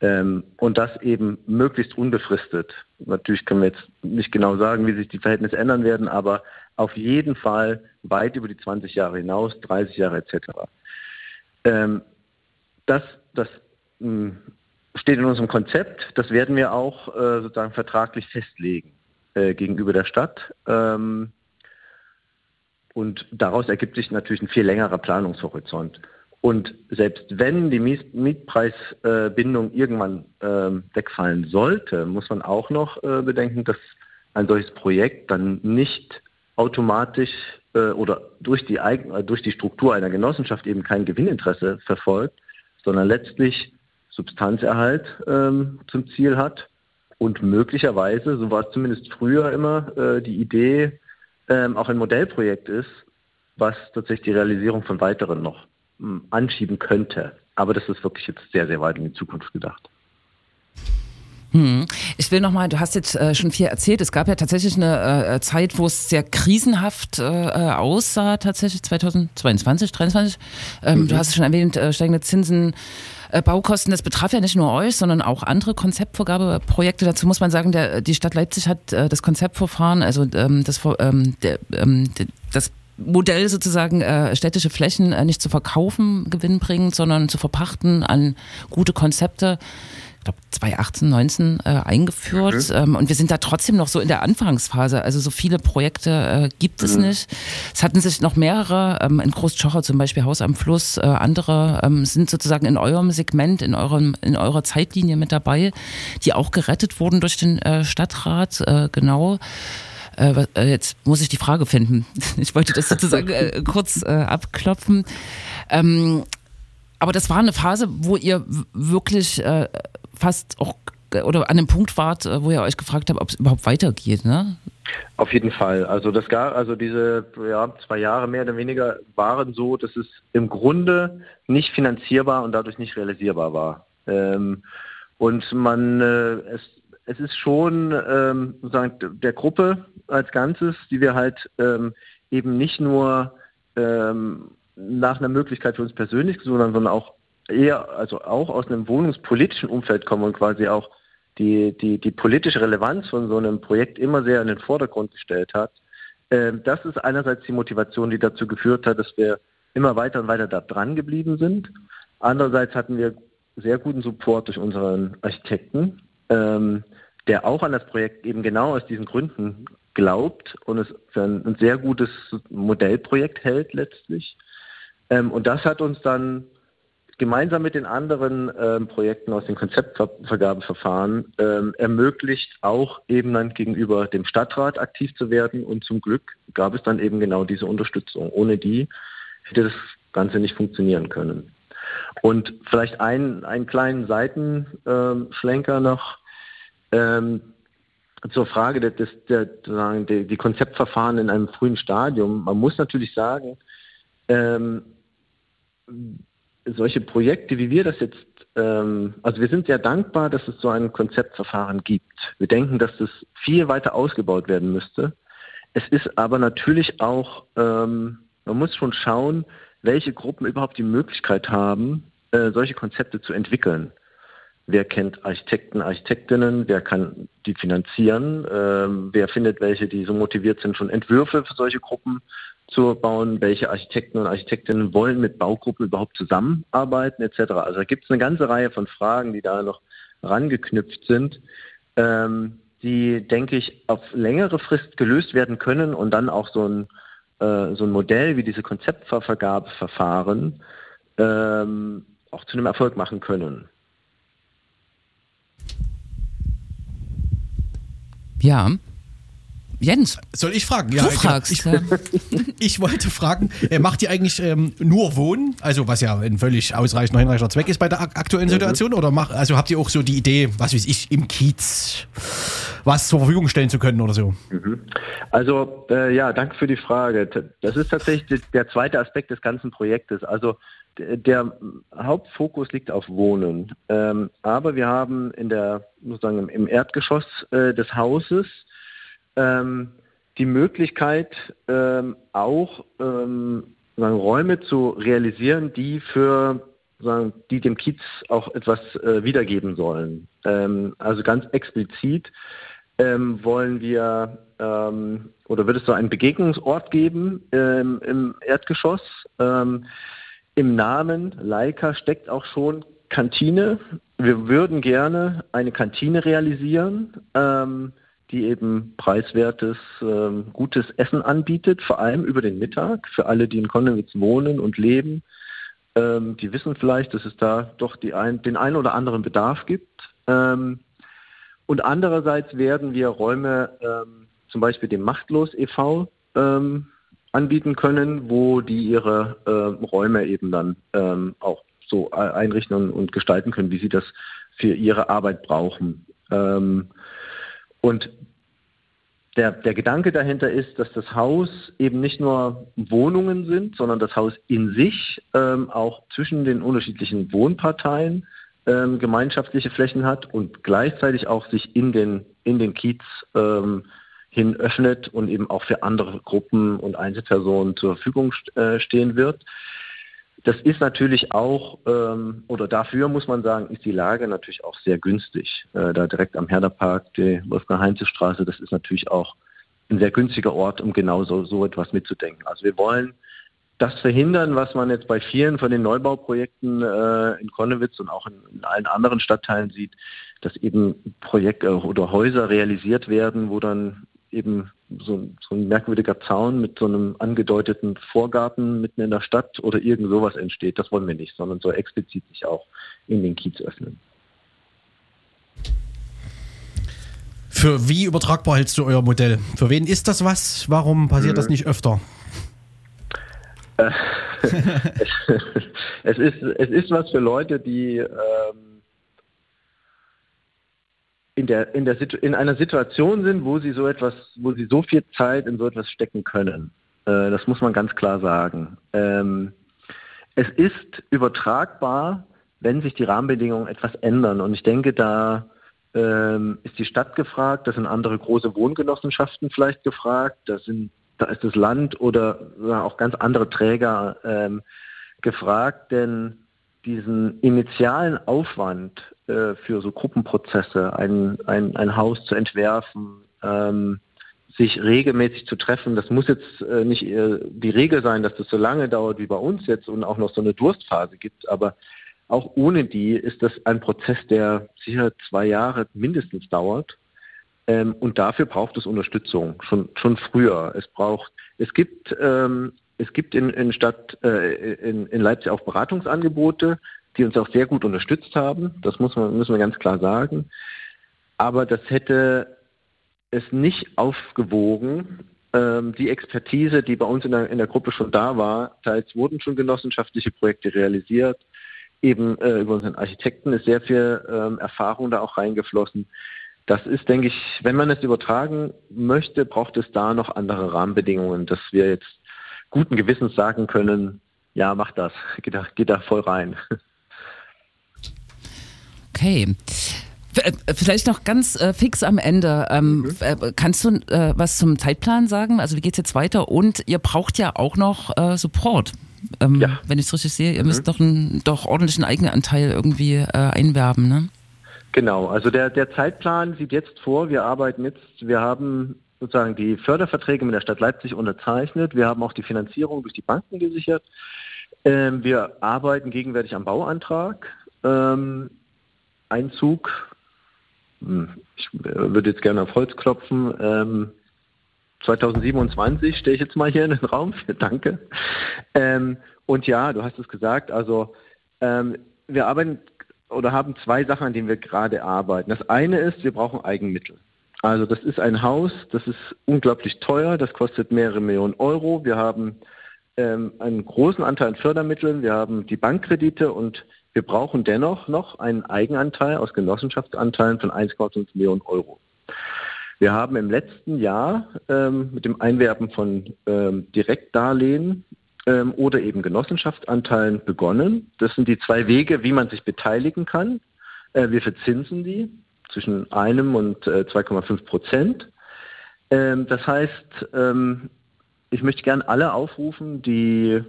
Ähm, und das eben möglichst unbefristet. Natürlich können wir jetzt nicht genau sagen, wie sich die Verhältnisse ändern werden, aber auf jeden Fall weit über die 20 Jahre hinaus, 30 Jahre etc. Ähm, das das mh, hm, steht in unserem Konzept. Das werden wir auch äh, sozusagen vertraglich festlegen äh, gegenüber der Stadt. Ähm, und daraus ergibt sich natürlich ein viel längerer Planungshorizont. Und selbst wenn die Mietpreisbindung irgendwann ähm, wegfallen sollte, muss man auch noch äh, bedenken, dass ein solches Projekt dann nicht automatisch äh, oder durch die, äh, durch die Struktur einer Genossenschaft eben kein Gewinninteresse verfolgt, sondern letztlich Substanzerhalt ähm, zum Ziel hat und möglicherweise, so war es zumindest früher immer, die Idee, ähm, auch ein Modellprojekt ist, was tatsächlich die Realisierung von weiteren noch hm, anschieben könnte. Aber das ist wirklich jetzt sehr, sehr weit in die Zukunft gedacht. Hm. Ich will nochmal, du hast jetzt äh, schon viel erzählt. Es gab ja tatsächlich eine äh, Zeit, wo es sehr krisenhaft äh, äh aussah, tatsächlich 2022, 2023. Ähm, mhm. Du hast es schon erwähnt, äh, steigende Zinsen, äh, Baukosten, das betraf ja nicht nur euch, sondern auch andere Konzeptvergabeprojekte. Dazu muss man sagen, der, die Stadt Leipzig hat äh, das Konzeptverfahren, also ähm, das, ähm, der, ähm, das Modell sozusagen äh, städtische Flächen äh, nicht zu verkaufen gewinnbringend, sondern zu verpachten an gute Konzepte ich glaube 2018, 19 äh, eingeführt mhm. ähm, und wir sind da trotzdem noch so in der Anfangsphase. Also so viele Projekte äh, gibt es mhm. nicht. Es hatten sich noch mehrere, ähm, in Großschocher zum Beispiel Haus am Fluss, äh, andere ähm, sind sozusagen in eurem Segment, in eurem in eurer Zeitlinie mit dabei, die auch gerettet wurden durch den äh, Stadtrat, äh, genau. Äh, äh, jetzt muss ich die Frage finden. Ich wollte das sozusagen äh, kurz äh, abklopfen. Ähm, aber das war eine Phase, wo ihr wirklich äh, fast auch oder an dem Punkt wart, äh, wo ihr euch gefragt habt, ob es überhaupt weitergeht, ne? Auf jeden Fall. Also das gab, also diese ja, zwei Jahre mehr oder weniger waren so, dass es im Grunde nicht finanzierbar und dadurch nicht realisierbar war. Ähm, und man äh, es, es ist schon ähm, sozusagen der Gruppe als Ganzes, die wir halt ähm, eben nicht nur ähm, nach einer Möglichkeit für uns persönlich gesucht haben, sondern auch eher, also auch aus einem wohnungspolitischen Umfeld kommen und quasi auch die, die, die politische Relevanz von so einem Projekt immer sehr in den Vordergrund gestellt hat. Ähm, das ist einerseits die Motivation, die dazu geführt hat, dass wir immer weiter und weiter da dran geblieben sind. Andererseits hatten wir sehr guten Support durch unseren Architekten, ähm, der auch an das Projekt eben genau aus diesen Gründen glaubt und es für ein, ein sehr gutes Modellprojekt hält letztlich. Ähm, und das hat uns dann gemeinsam mit den anderen ähm, Projekten aus den Konzeptvergabeverfahren ähm, ermöglicht, auch eben dann gegenüber dem Stadtrat aktiv zu werden. Und zum Glück gab es dann eben genau diese Unterstützung. Ohne die hätte das Ganze nicht funktionieren können. Und vielleicht ein, einen kleinen Seitenschlenker noch ähm, zur Frage des, der, der, die Konzeptverfahren in einem frühen Stadium. Man muss natürlich sagen, ähm, solche Projekte, wie wir das jetzt, ähm, also wir sind sehr dankbar, dass es so ein Konzeptverfahren gibt. Wir denken, dass das viel weiter ausgebaut werden müsste. Es ist aber natürlich auch, ähm, man muss schon schauen, welche Gruppen überhaupt die Möglichkeit haben, äh, solche Konzepte zu entwickeln. Wer kennt Architekten, Architektinnen? Wer kann die finanzieren? Ähm, wer findet welche, die so motiviert sind, schon Entwürfe für solche Gruppen zu bauen, welche Architekten und Architektinnen wollen mit Baugruppen überhaupt zusammenarbeiten etc. Also da gibt es eine ganze Reihe von Fragen, die da noch rangeknüpft sind, ähm, die, denke ich, auf längere Frist gelöst werden können und dann auch so ein, äh, so ein Modell wie diese Konzeptvergabeverfahren ähm, auch zu einem Erfolg machen können. Ja, Jens. Soll ich fragen? Ja, du fragst. Ich, ja. ich wollte fragen, äh, macht ihr eigentlich ähm, nur Wohnen, also was ja ein völlig ausreichender, hinreichender Zweck ist bei der aktuellen. Situation, oder macht, also habt ihr auch so die Idee, was weiß ich, im Kiez was zur Verfügung stellen zu können oder so? Mhm. Also äh, ja, danke für die Frage. Das ist tatsächlich der zweite Aspekt des ganzen Projektes. Also der Hauptfokus liegt auf Wohnen. Ähm, aber wir haben in der, sozusagen im Erdgeschoss äh, des Hauses ähm, die Möglichkeit, ähm, auch ähm, sagen, Räume zu realisieren, die für sagen, die dem Kiez auch etwas äh, wiedergeben sollen. Ähm, also ganz explizit ähm, wollen wir ähm, oder wird es so einen Begegnungsort geben im Erdgeschoss. Im Namen Leica steckt auch schon Kantine. Wir würden gerne eine Kantine realisieren. Ähm, die eben preiswertes, ähm, gutes Essen anbietet, vor allem über den Mittag, für alle, die in Konnewitz wohnen und leben. Ähm, die wissen vielleicht, dass es da doch ein, den einen oder anderen Bedarf gibt. Ähm, und andererseits werden wir Räume ähm, zum Beispiel dem Machtlos e.V. Ähm, anbieten können, wo die ihre äh, Räume eben dann ähm, auch so einrichten und, und, gestalten können, wie sie das für ihre Arbeit brauchen. Und der, der Gedanke dahinter ist, dass das Haus eben nicht nur Wohnungen sind, sondern das Haus in sich ähm, auch zwischen den unterschiedlichen Wohnparteien ähm, gemeinschaftliche Flächen hat und gleichzeitig auch sich in den, in den Kiez ähm, hin öffnet und eben auch für andere Gruppen und Einzelpersonen zur Verfügung äh, stehen wird. Das ist natürlich auch, ähm, oder dafür muss man sagen, ist die Lage natürlich auch sehr günstig. Äh, da direkt am Herderpark, die Wolfgang-Heinze-Straße, das ist natürlich auch ein sehr günstiger Ort, um genau so, so etwas mitzudenken. Also wir wollen das verhindern, was man jetzt bei vielen von den Neubauprojekten äh, in Konnewitz und auch in, in, allen anderen Stadtteilen sieht, dass eben Projekte oder Häuser realisiert werden, wo dann eben so, so, ein merkwürdiger Zaun mit so einem angedeuteten Vorgarten mitten in der Stadt oder irgend sowas entsteht. Das wollen wir nicht, sondern soll explizit sich auch in den Kiez öffnen. Für wie übertragbar hältst du euer Modell? Für wen ist das was? Warum passiert hm. das nicht öfter? es, ist, es ist was für Leute, die ähm, in, der, in, der in einer Situation sind, wo sie so etwas, wo sie so viel Zeit in so etwas stecken können. Äh, das muss man ganz klar sagen. Ähm, es ist übertragbar, wenn sich die Rahmenbedingungen etwas ändern. Und ich denke, da ähm, ist die Stadt gefragt, da sind andere große Wohngenossenschaften vielleicht gefragt, da, sind, da ist das Land oder auch ganz andere Träger ähm, gefragt, denn diesen initialen Aufwand äh, für so Gruppenprozesse, ein, ein, ein Haus zu entwerfen, ähm, sich regelmäßig zu treffen. Das muss jetzt äh, nicht äh, die Regel sein, dass das so lange dauert wie bei uns jetzt und auch noch so eine Durstphase gibt, aber auch ohne die ist das ein Prozess, der sicher zwei Jahre mindestens dauert. Ähm, und dafür braucht es Unterstützung, schon, schon früher. Es braucht, es gibt, ähm, es gibt in, in Stadt, äh, in, in Leipzig auch Beratungsangebote, die uns auch sehr gut unterstützt haben. Das muss man, müssen wir ganz klar sagen. Aber das hätte es nicht aufgewogen, ähm, die Expertise, die bei uns in der, in der Gruppe schon da war. Teils wurden schon genossenschaftliche Projekte realisiert. Eben äh, über unseren Architekten ist sehr viel ähm, Erfahrung da auch reingeflossen. Das ist, denke ich, wenn man es übertragen möchte, braucht es da noch andere Rahmenbedingungen, dass wir jetzt guten Gewissens sagen können, ja, mach das, geht da, geht da voll rein. Okay. Äh, vielleicht noch ganz äh, fix am Ende. Ähm, mhm. Äh, kannst du äh, was zum Zeitplan sagen? Also wie geht es jetzt weiter? Und ihr braucht ja auch noch äh, Support. Ähm, ja. Wenn ich es richtig sehe, ihr müsst mhm. doch, einen, doch ordentlichen Eigenanteil irgendwie äh, einwerben, ne? Genau, also der, der Zeitplan sieht jetzt vor, wir arbeiten jetzt, wir haben sozusagen die Förderverträge mit der Stadt Leipzig unterzeichnet, wir haben auch die Finanzierung durch die Banken gesichert. Ähm, wir arbeiten gegenwärtig am Bauantrag. Ähm, Einzug, hm, ich äh, würde jetzt gerne auf Holz klopfen, ähm, 2027 stehe ich jetzt mal hier in den Raum. Danke. Ähm, und ja, du hast es gesagt, also ähm, wir arbeiten oder haben zwei Sachen, an denen wir gerade arbeiten. Das eine ist, wir brauchen Eigenmittel. Also das ist ein Haus, das ist unglaublich teuer, das kostet mehrere Millionen Euro. Wir haben ähm, einen großen Anteil an Fördermitteln, wir haben die Bankkredite und wir brauchen dennoch noch einen Eigenanteil aus Genossenschaftsanteilen von 1,5 Millionen Euro. Wir haben im letzten Jahr ähm, mit dem Einwerben von ähm, Direktdarlehen ähm, oder eben Genossenschaftsanteilen begonnen. Das sind die zwei Wege, wie man sich beteiligen kann. Äh, wir verzinsen die zwischen einem und äh, 2,5 Prozent. Ähm, das heißt, ähm, ich möchte gerne alle aufrufen, die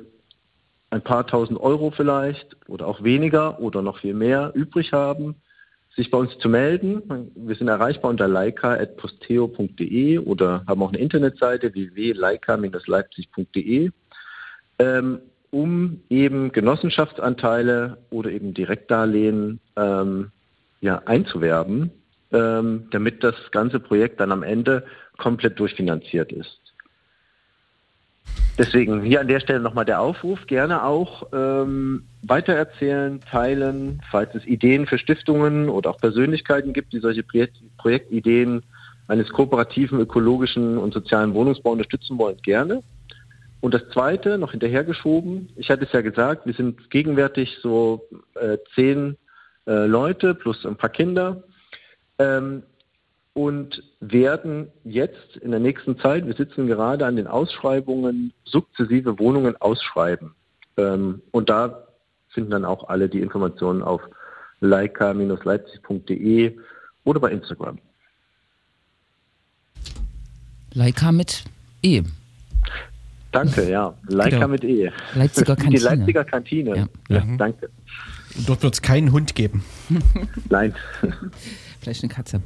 ein paar tausend Euro vielleicht oder auch weniger oder noch viel mehr übrig haben, sich bei uns zu melden. Wir sind erreichbar unter leica.posteo.de oder haben auch eine Internetseite www.leica-leipzig.de, ähm, um eben Genossenschaftsanteile oder eben Direktdarlehen ähm, ja, einzuwerben, ähm, damit das ganze Projekt dann am Ende komplett durchfinanziert ist. Deswegen hier an der Stelle nochmal der Aufruf, gerne auch ähm, weitererzählen, teilen, falls es Ideen für Stiftungen oder auch Persönlichkeiten gibt, die solche Projekt Projektideen eines kooperativen, ökologischen und sozialen Wohnungsbau unterstützen wollen, gerne. Und das Zweite, noch hinterhergeschoben, ich hatte es ja gesagt, wir sind gegenwärtig so äh, zehn äh, Leute plus ein paar Kinder. Ähm, und werden jetzt in der nächsten Zeit, wir sitzen gerade an den Ausschreibungen, sukzessive Wohnungen ausschreiben. Ähm, und da finden dann auch alle die Informationen auf leica-leipzig.de oder bei Instagram. Leica mit E. Danke, ja. Leica Genau. mit E. Leipziger Die Kantine. Leipziger Kantine. Ja. Ja. Danke. Und dort wird es keinen Hund geben. Nein. Vielleicht eine Katze.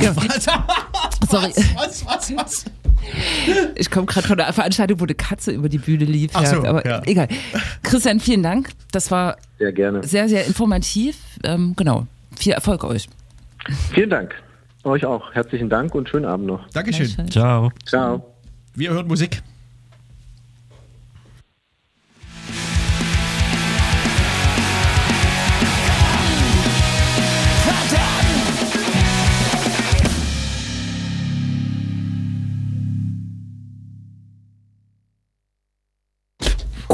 Ja, sorry, Was, was, was? ich komme gerade von der Veranstaltung, wo eine Katze über die Bühne lief. Ach so, aber ja. egal. Christian, vielen Dank. Das war Sehr gerne. sehr, sehr informativ. Ähm, genau. Viel Erfolg euch. Vielen Dank. Euch auch. Herzlichen Dank und schönen Abend noch. Dankeschön. Ciao. Ciao. Wir hören Musik.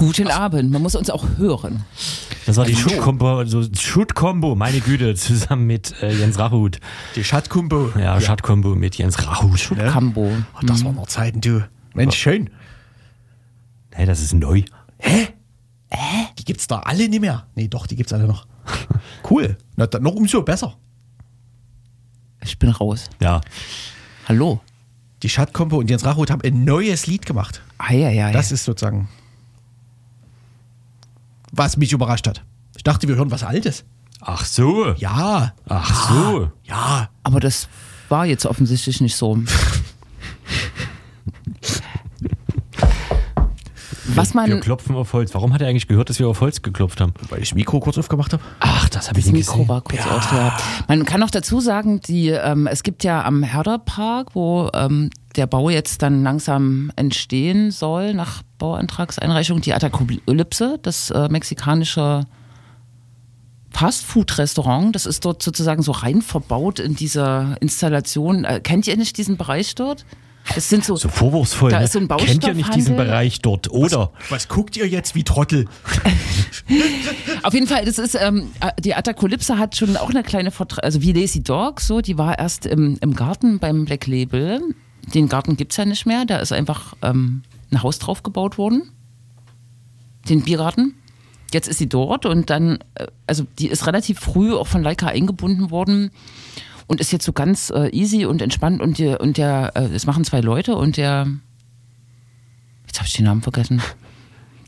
Guten Abend. Man muss uns auch hören. Das war die Schutt-Kombo, also Schutt-Kombo, meine Güte, zusammen mit äh, Jens Rachut. Die Schattkumbo. Ja, Schutt-Kombo mit Jens Rachut. Kambo. Oh, das waren noch Zeiten, du. Mensch, schön. Hey, das ist neu. Die gibt's da alle nicht mehr. Nee, doch, die gibt's alle noch. Cool. Na, dann noch umso besser. Ich bin raus. Ja. Hallo. Die Schattkombo und Jens Rachut haben ein neues Lied gemacht. Eieiei. Das ist sozusagen, was mich überrascht hat. Ich dachte, wir hören was Altes. Ach so. Ja. Ach so. Ja. Aber das war jetzt offensichtlich nicht so. Was Wir man. klopfen auf Holz. Warum hat er eigentlich gehört, dass wir auf Holz geklopft haben? Weil ich das Mikro kurz aufgemacht habe. Ach, das habe ich Das nicht Mikro gesehen. war kurz. Ja. Man kann noch dazu sagen, die, ähm, es gibt ja am Herderpark, wo ähm, der Bau jetzt dann langsam entstehen soll, nach Bauantragseinreichung, die Atakolypse, das äh, mexikanische Fastfood-Restaurant. Das ist dort sozusagen so rein verbaut in dieser Installation. Äh, kennt ihr nicht diesen Bereich dort? Das sind so, So vorwurfsvoll. Da ne? ist so ein Kennt ihr nicht diesen. Bereich dort, oder? Was guckt ihr jetzt wie Trottel? Auf jeden Fall, das ist, ähm, die Atakolypse hat schon auch eine kleine Vertre also wie Lazy Dog, so, die war erst im, im Garten beim Black Label. Den Garten gibt's ja nicht mehr, da ist einfach ähm, ein Haus drauf gebaut worden. Den Biergarten. Jetzt ist sie dort und dann, äh, also die ist relativ früh auch von Leica eingebunden worden und ist jetzt so ganz äh, easy und entspannt und, die, und der, äh, es machen zwei Leute und der, jetzt habe ich den Namen vergessen.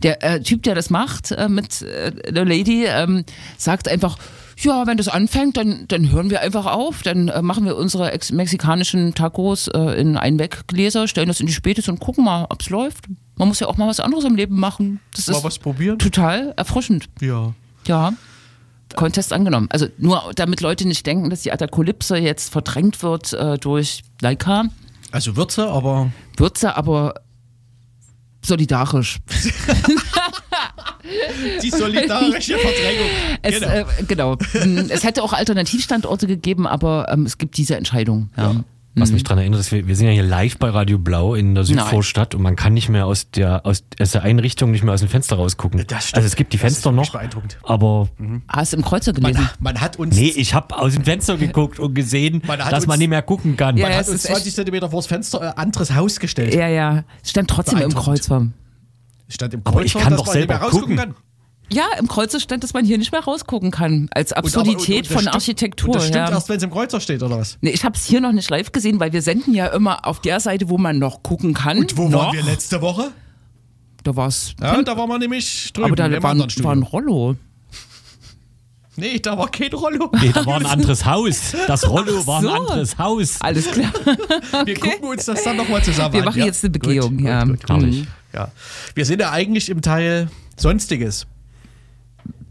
Der äh, Typ, der das macht äh, mit äh, der Lady, ähm, sagt einfach, ja, wenn das anfängt, dann, dann hören wir einfach auf. Dann äh, machen wir unsere ex mexikanischen Tacos äh, in Einweggläser, stellen das in die Spätis und gucken mal, ob's läuft. Man muss ja auch mal was anderes im Leben machen. Das Mal ist was probieren? total erfrischend. Ja. Ja. Contest angenommen. Also nur damit Leute nicht denken, dass die Atakolypse jetzt verdrängt wird äh, durch Leica, Also Würze, aber sie aber solidarisch. die solidarische Verdrängung. Es, äh, genau. Mm, es hätte auch Alternativstandorte gegeben, aber ähm, es gibt diese Entscheidung. Ja. Was mich daran erinnert, dass wir, wir sind ja hier live bei Radio Blau in der Südvorstadt und man kann nicht mehr aus der, aus, aus der Einrichtung nicht mehr aus dem Fenster rausgucken. Das stimmt. Also es gibt die Das ist Fenster noch, beeindruckend. aber Hast du im Kreuzer Man, gelesen? man hat uns, nee, ich habe aus dem Fenster geguckt und gesehen, Man dass man uns- nicht mehr gucken kann. Ja, man ja, hat es uns ist echt- 20 Zentimeter vors Fenster ein anderes Haus gestellt. Ja, ja. Stand trotzdem im. Kreuzer. Statt im Aber ich kann dass doch selber rausgucken gucken. kann. Ja, im Kreuzer stand, dass man hier nicht mehr rausgucken kann. Als Und aber- Absurdität und- und von stimmt- Architektur. Und das stimmt ja. erst, wenn es im Kreuzer steht, oder was? Nee, ich habe es hier noch nicht live gesehen, weil wir senden ja immer auf der Seite, wo man noch gucken kann. Und wo noch. waren wir letzte Woche? Da war's. Ja, da waren wir nämlich drüben. aber da im war, war ein Rollo. Nee, da war kein Rollo. Nee, da war ein anderes Haus. Das Rollo war ein so. anderes Haus. Alles klar. Wir gucken uns das dann nochmal zusammen Wir an. machen ja? jetzt eine Begehung, Gut, ja. Gut, gut. Mhm. Ja. Wir sind ja eigentlich im Teil Sonstiges.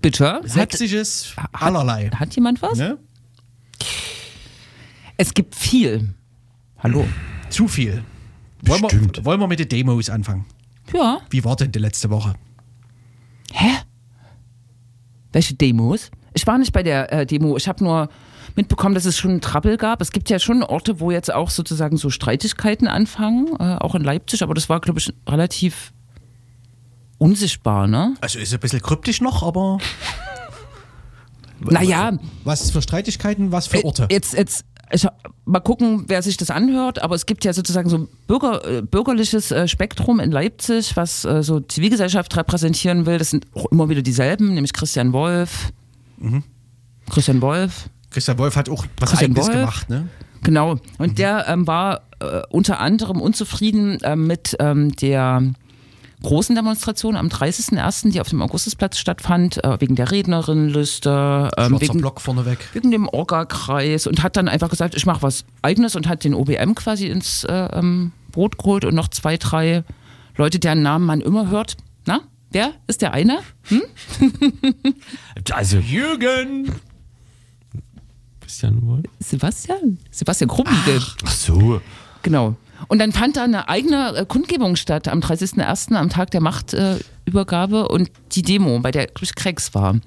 Bitte? Hat, Sächsisches allerlei. hat jemand was? Ne? Es gibt viel. Hallo. Zu viel. Wollen wir, wollen wir mit den Demos anfangen? Ja. Wie war denn die letzte Woche? Hä? Welche Demos? Ich war nicht bei der äh, Demo. Ich habe nur mitbekommen, dass es schon Trouble gab. Es gibt ja schon Orte, wo jetzt auch sozusagen so Streitigkeiten anfangen, äh, auch in Leipzig, aber das war, glaube ich, relativ unsichtbar, ne? Also ist ein bisschen kryptisch noch, aber Naja, was für Streitigkeiten, was für Orte? Äh, Jetzt, jetzt, ich, mal gucken, wer sich das anhört, aber es gibt ja sozusagen so ein Bürger, äh, bürgerliches äh, Spektrum in Leipzig, was äh, so Zivilgesellschaft repräsentieren will. Das sind auch immer wieder dieselben, nämlich Christian Wolf. Mhm. Christian Wolf, Christian Wolf hat auch was Christian Eigenes Wolf? gemacht, ne? genau. Und der ähm, war äh, unter anderem unzufrieden äh, mit ähm, der großen Demonstration am 30.01., die auf dem Augustusplatz stattfand, äh, wegen der Rednerinnenliste, ähm, wegen, Block vorneweg. wegen dem Orga-Kreis und hat dann einfach gesagt, ich mache was Eigenes und hat den OBM quasi ins äh, ähm, Brot geholt und noch zwei, drei Leute, deren Namen man immer hört. Na, wer ist der eine? Also, Jürgen! Christian wohl? Sebastian? Sebastian Krummiegel. Ach so. Genau. Und dann fand da eine eigene äh, Kundgebung statt am 30.01., am Tag der Machtübergabe äh, Übergabe und die Demo, bei der Chris Krex war.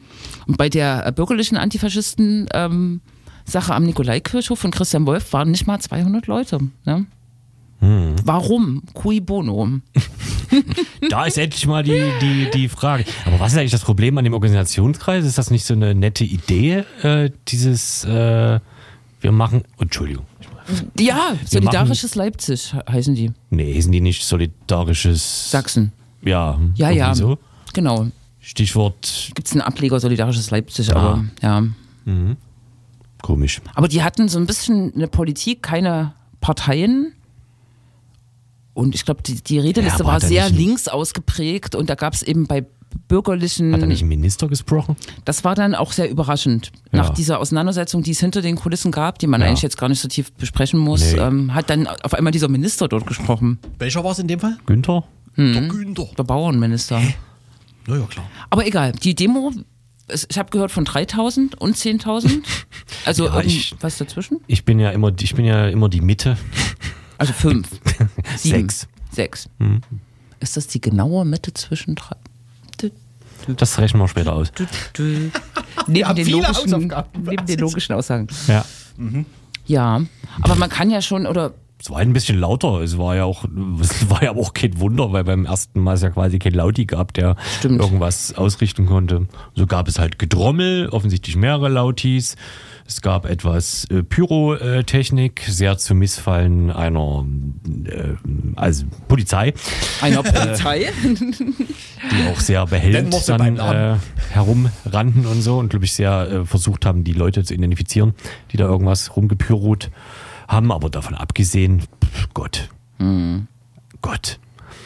Und bei der äh, bürgerlichen Antifaschisten ähm, Sache am Nikolaikirchhof von Christian Wolf waren nicht mal 200 Leute. Ne? Warum? Cui bono? Da ist endlich mal die, die, die Frage. Aber was ist eigentlich das Problem an dem Organisationskreis? Ist das nicht so eine nette Idee, äh, dieses, äh, wir machen, Entschuldigung. Ja, Solidarisches Leipzig heißen die. Nee, sind die nicht solidarisches Sachsen. Ja, Ja, ja. So. Genau. Stichwort Gibt es einen Ableger Solidarisches Leipzig, aber ja. komisch. Aber die hatten so ein bisschen eine Politik, keine Parteien. Und ich glaube, die, die Redeliste Ja, aber war sehr links ausgeprägt und da gab es eben bei bürgerlichen. Hat er nicht ein Minister gesprochen? Das war dann auch sehr überraschend. Nach Ja. dieser Auseinandersetzung, die es hinter den Kulissen gab, die man Ja. eigentlich jetzt gar nicht so tief besprechen muss, Nee. ähm, hat dann auf einmal dieser Minister dort gesprochen. Welcher war es in dem Fall? Günther? Der Günther. Der Bauernminister. Na ja, klar. Aber egal, die Demo, ich habe gehört von 3000 und 10.000. Also Ja, ich- irgendwas dazwischen? Ich bin ja immer, ich bin ja immer die Mitte. Also fünf. Sieben. Sechs. Sechs. Hm. Ist das die genaue Mitte zwischen drei? Das rechnen wir später aus. Neben, den logischen, neben den logischen Aussagen. Ja. Ja, aber man kann ja schon, oder Es war ein bisschen lauter. Es war ja auch, es war ja auch kein Wunder, weil beim ersten Mal es ja quasi kein Lauti gab, der Stimmt. irgendwas ausrichten konnte. So gab es halt Gedrommel, offensichtlich mehrere Lautis. Es gab etwas äh, Pyrotechnik, sehr zum Missfallen einer äh, also Polizei, einer Polizei. die auch sehr behellt beim dann äh, herumrannten und so und glaube ich sehr äh, versucht haben, die Leute zu identifizieren, die da irgendwas rumgepyrot haben. Aber davon abgesehen, pf, Gott. Gott.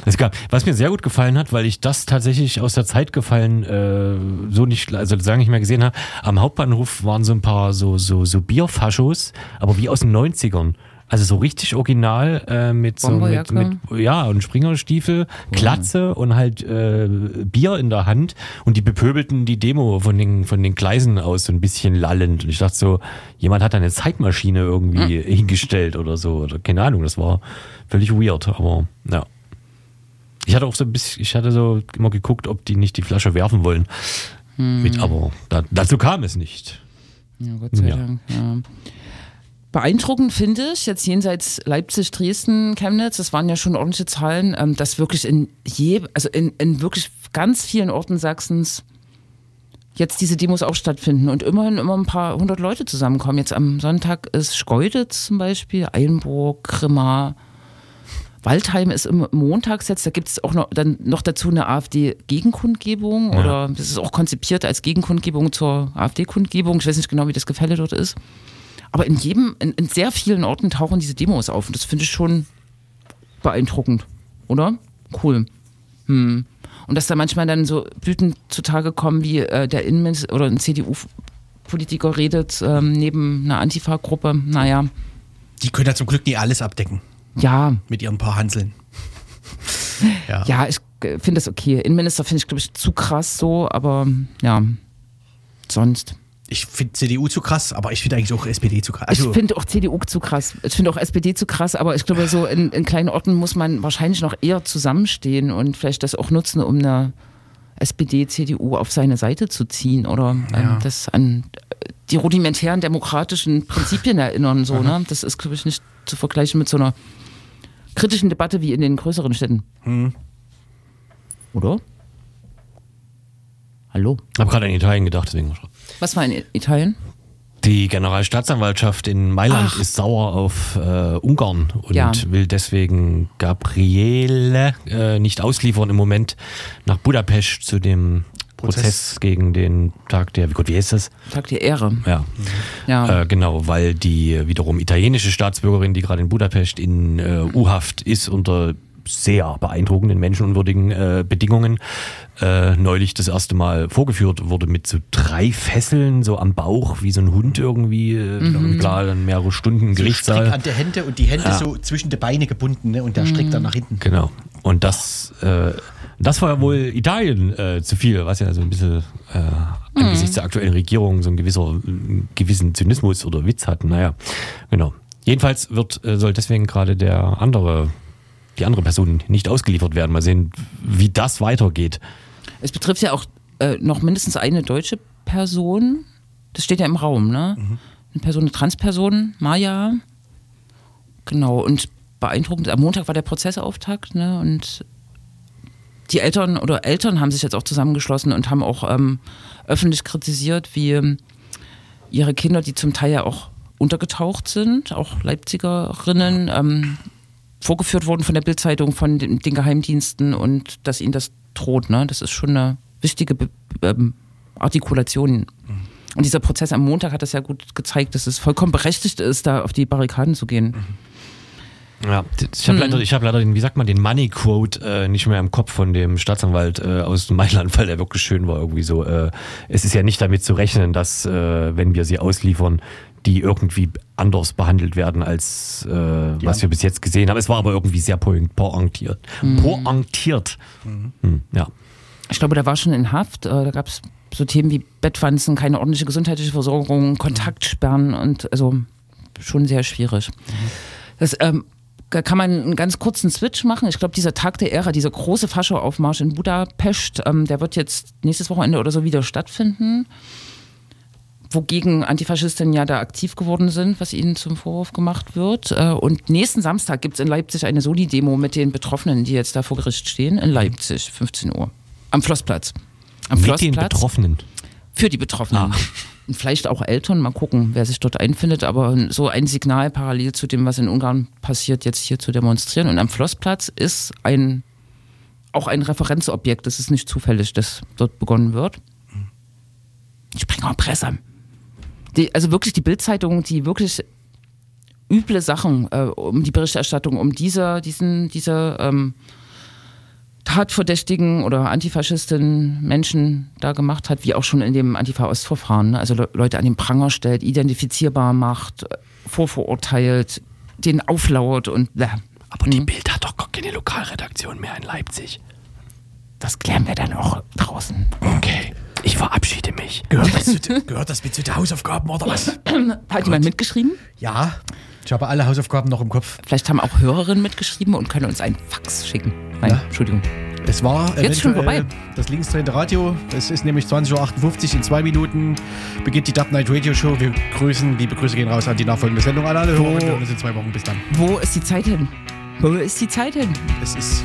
Es gab, was mir sehr gut gefallen hat, weil ich das tatsächlich aus der Zeit gefallen äh, so nicht, also lange nicht mehr gesehen habe. Am Hauptbahnhof waren so ein paar so so so Bierfaschos, aber wie aus den 90ern. Also so richtig original äh, mit so mit, mit ja und Springerstiefel, Klatze und halt äh, Bier in der Hand. Und die bepöbelten die Demo von den von den Gleisen aus so ein bisschen lallend. Und ich dachte so jemand hat da eine Zeitmaschine irgendwie hingestellt oder so oder keine Ahnung das war völlig weird aber ja ich hatte auch so ein bisschen ich hatte so immer geguckt ob die nicht die Flasche werfen wollen mit aber da, dazu kam es nicht Ja, Gott sei Ja. Dank. Ja. Beeindruckend finde ich, jetzt jenseits Leipzig, Dresden, Chemnitz, das waren ja schon ordentliche Zahlen, ähm, dass wirklich in je, also in, in wirklich ganz vielen Orten Sachsens jetzt diese Demos auch stattfinden und immerhin immer ein paar hundert Leute zusammenkommen. Jetzt am Sonntag ist Schkeuditz zum Beispiel, Eilenburg, Grimma, Waldheim ist im montags jetzt, da gibt es auch noch, dann noch dazu eine AfD-Gegenkundgebung Ja. oder das ist auch konzipiert als Gegenkundgebung zur AfD-Kundgebung. Ich weiß nicht genau, wie das Gefälle dort ist. Aber in jedem, in, in sehr vielen Orten tauchen diese Demos auf und das finde ich schon beeindruckend, oder? Cool. Hm. Und dass da manchmal dann so Blüten zutage kommen, wie äh, der Innenminister oder ein CDU-Politiker redet ähm, neben einer Antifa-Gruppe. Naja, Die können ja zum Glück nie alles abdecken ja, mit ihren paar Hanseln. ja. Ja, ich äh, finde das okay. Innenminister finde ich, glaube ich, zu krass so, aber ja, sonst. Ich finde CDU zu krass, aber ich finde eigentlich auch SPD zu krass. Also, ich finde auch CDU zu krass. Ich finde auch SPD zu krass, aber ich glaube, so in, in kleinen Orten muss man wahrscheinlich noch eher zusammenstehen und vielleicht das auch nutzen, um eine SPD, CDU auf seine Seite zu ziehen oder ähm, Ja. das an die rudimentären demokratischen Prinzipien erinnern. So, ne? Das ist, glaube ich, nicht zu vergleichen mit so einer kritischen Debatte wie in den größeren Städten. Hm. Oder? Hallo? Ich habe gerade an Italien gedacht, deswegen. Was war in Italien? Die Generalstaatsanwaltschaft in Mailand ist sauer auf äh, Ungarn und Ja. will deswegen Gabriele äh, nicht ausliefern im Moment nach Budapest zu dem Prozess, Prozess. gegen den Tag der, wie Gott, wie heißt das? Tag der Ehre. Ja, Ja. äh, genau, weil die wiederum italienische Staatsbürgerin, die gerade in Budapest in äh, U-Haft ist unter sehr beeindruckenden, menschenunwürdigen äh, Bedingungen äh, neulich das erste Mal vorgeführt wurde mit so drei Fesseln so am Bauch, wie so ein Hund irgendwie, äh, mhm. bla, dann mehrere Stunden so Gerichtssaal. Strick an der Hände und die Hände ja. so zwischen die Beine gebunden ne? und der Strick dann nach hinten. Genau. Und das, äh, das war ja wohl Italien äh, zu viel, was ja so ein bisschen äh, angesichts der aktuellen Regierung so ein gewisser, äh, gewissen Zynismus oder Witz hat. Naja, genau. Jedenfalls wird, äh, soll deswegen gerade der andere, die andere Person nicht ausgeliefert werden. Mal sehen, wie das weitergeht. Es betrifft ja auch äh, noch mindestens eine deutsche Person. Das steht ja im Raum, ne? Mhm. Eine Person, eine Transperson, Maya. Genau, und beeindruckend. Am Montag war der Prozessauftakt, ne? Und die Eltern oder Eltern haben sich jetzt auch zusammengeschlossen und haben auch ähm, öffentlich kritisiert, wie ihre Kinder, die zum Teil ja auch untergetaucht sind, auch Leipzigerinnen, ähm, vorgeführt wurden von der Bildzeitung, von den, den, Geheimdiensten und dass ihnen das droht. Ne? Das ist schon eine wichtige Be ähm, Artikulation. Mhm. Und dieser Prozess am Montag hat das ja gut gezeigt, dass es vollkommen berechtigt ist, da auf die Barrikaden zu gehen. Mhm. Ja, ich habe hm. leider, hab leider den, wie sagt man, den Money Quote äh, nicht mehr im Kopf von dem Staatsanwalt äh, aus Mailand, weil der wirklich schön war. Irgendwie so. Äh, es ist ja nicht damit zu rechnen, dass, äh, wenn wir sie ausliefern, die irgendwie anders behandelt werden als äh, ja. was wir bis jetzt gesehen haben. Es war aber irgendwie sehr pointiert. Mhm. Pointiert. Mhm. Hm, ja. Ich glaube, da war schon in Haft. Äh, da gab es so Themen wie Bettwanzen, keine ordentliche gesundheitliche Versorgung, Kontaktsperren und also schon sehr schwierig. Mhm. Das ähm, da kann man einen ganz kurzen Switch machen. Ich glaube, dieser Tag der Ära, dieser große Faschoaufmarsch in Budapest, ähm, der wird jetzt nächstes Wochenende oder so wieder stattfinden wogegen Antifaschistinnen ja da aktiv geworden sind, was ihnen zum Vorwurf gemacht wird. Äh, und nächsten Samstag gibt es in Leipzig eine Soli-Demo mit den Betroffenen, die jetzt da vor Gericht stehen, in Leipzig, 15 Uhr. Am Flossplatz. Am mit Flossplatz. den Betroffenen? Für die Betroffenen. Ah. Und vielleicht auch Eltern, mal gucken, wer sich dort einfindet, aber so ein Signal parallel zu dem, was in Ungarn passiert, jetzt hier zu demonstrieren. Und am Flossplatz ist ein, auch ein Referenzobjekt. Das ist nicht zufällig, dass dort begonnen wird. Springer Presse die, also wirklich die Bildzeitung, die wirklich üble Sachen äh, um die Berichterstattung, um diese, diesen, diese ähm, Tatverdächtigen oder Antifaschisten Menschen da gemacht hat, wie auch schon in dem Antifa-Ostverfahren. Ne? Also Le Leute an den Pranger stellt, identifizierbar macht, vorverurteilt, den auflauert und bläh. Aber die mhm. Bild hat doch gar keine Lokalredaktion mehr in Leipzig. Das klären wir dann auch draußen. Okay. Ich verabschiede mich. Gehört das, zu, gehört das mit zu den Hausaufgaben oder was? Hat jemand mitgeschrieben? Ja, ich habe alle Hausaufgaben noch im Kopf. Vielleicht haben auch Hörerinnen mitgeschrieben und können uns einen Fax schicken. Nein, ja. Entschuldigung. Es war Jetzt schon vorbei. das linksdrehende Radio. Es ist nämlich 20.58 Uhr. In zwei Minuten beginnt die Dub Night Radio Show. Wir grüßen, liebe Grüße gehen raus an die nachfolgende Sendung. An alle Hörer. Wir hören uns in zwei Wochen. Bis dann. Wo ist die Zeit hin? Wo ist die Zeit hin? Es ist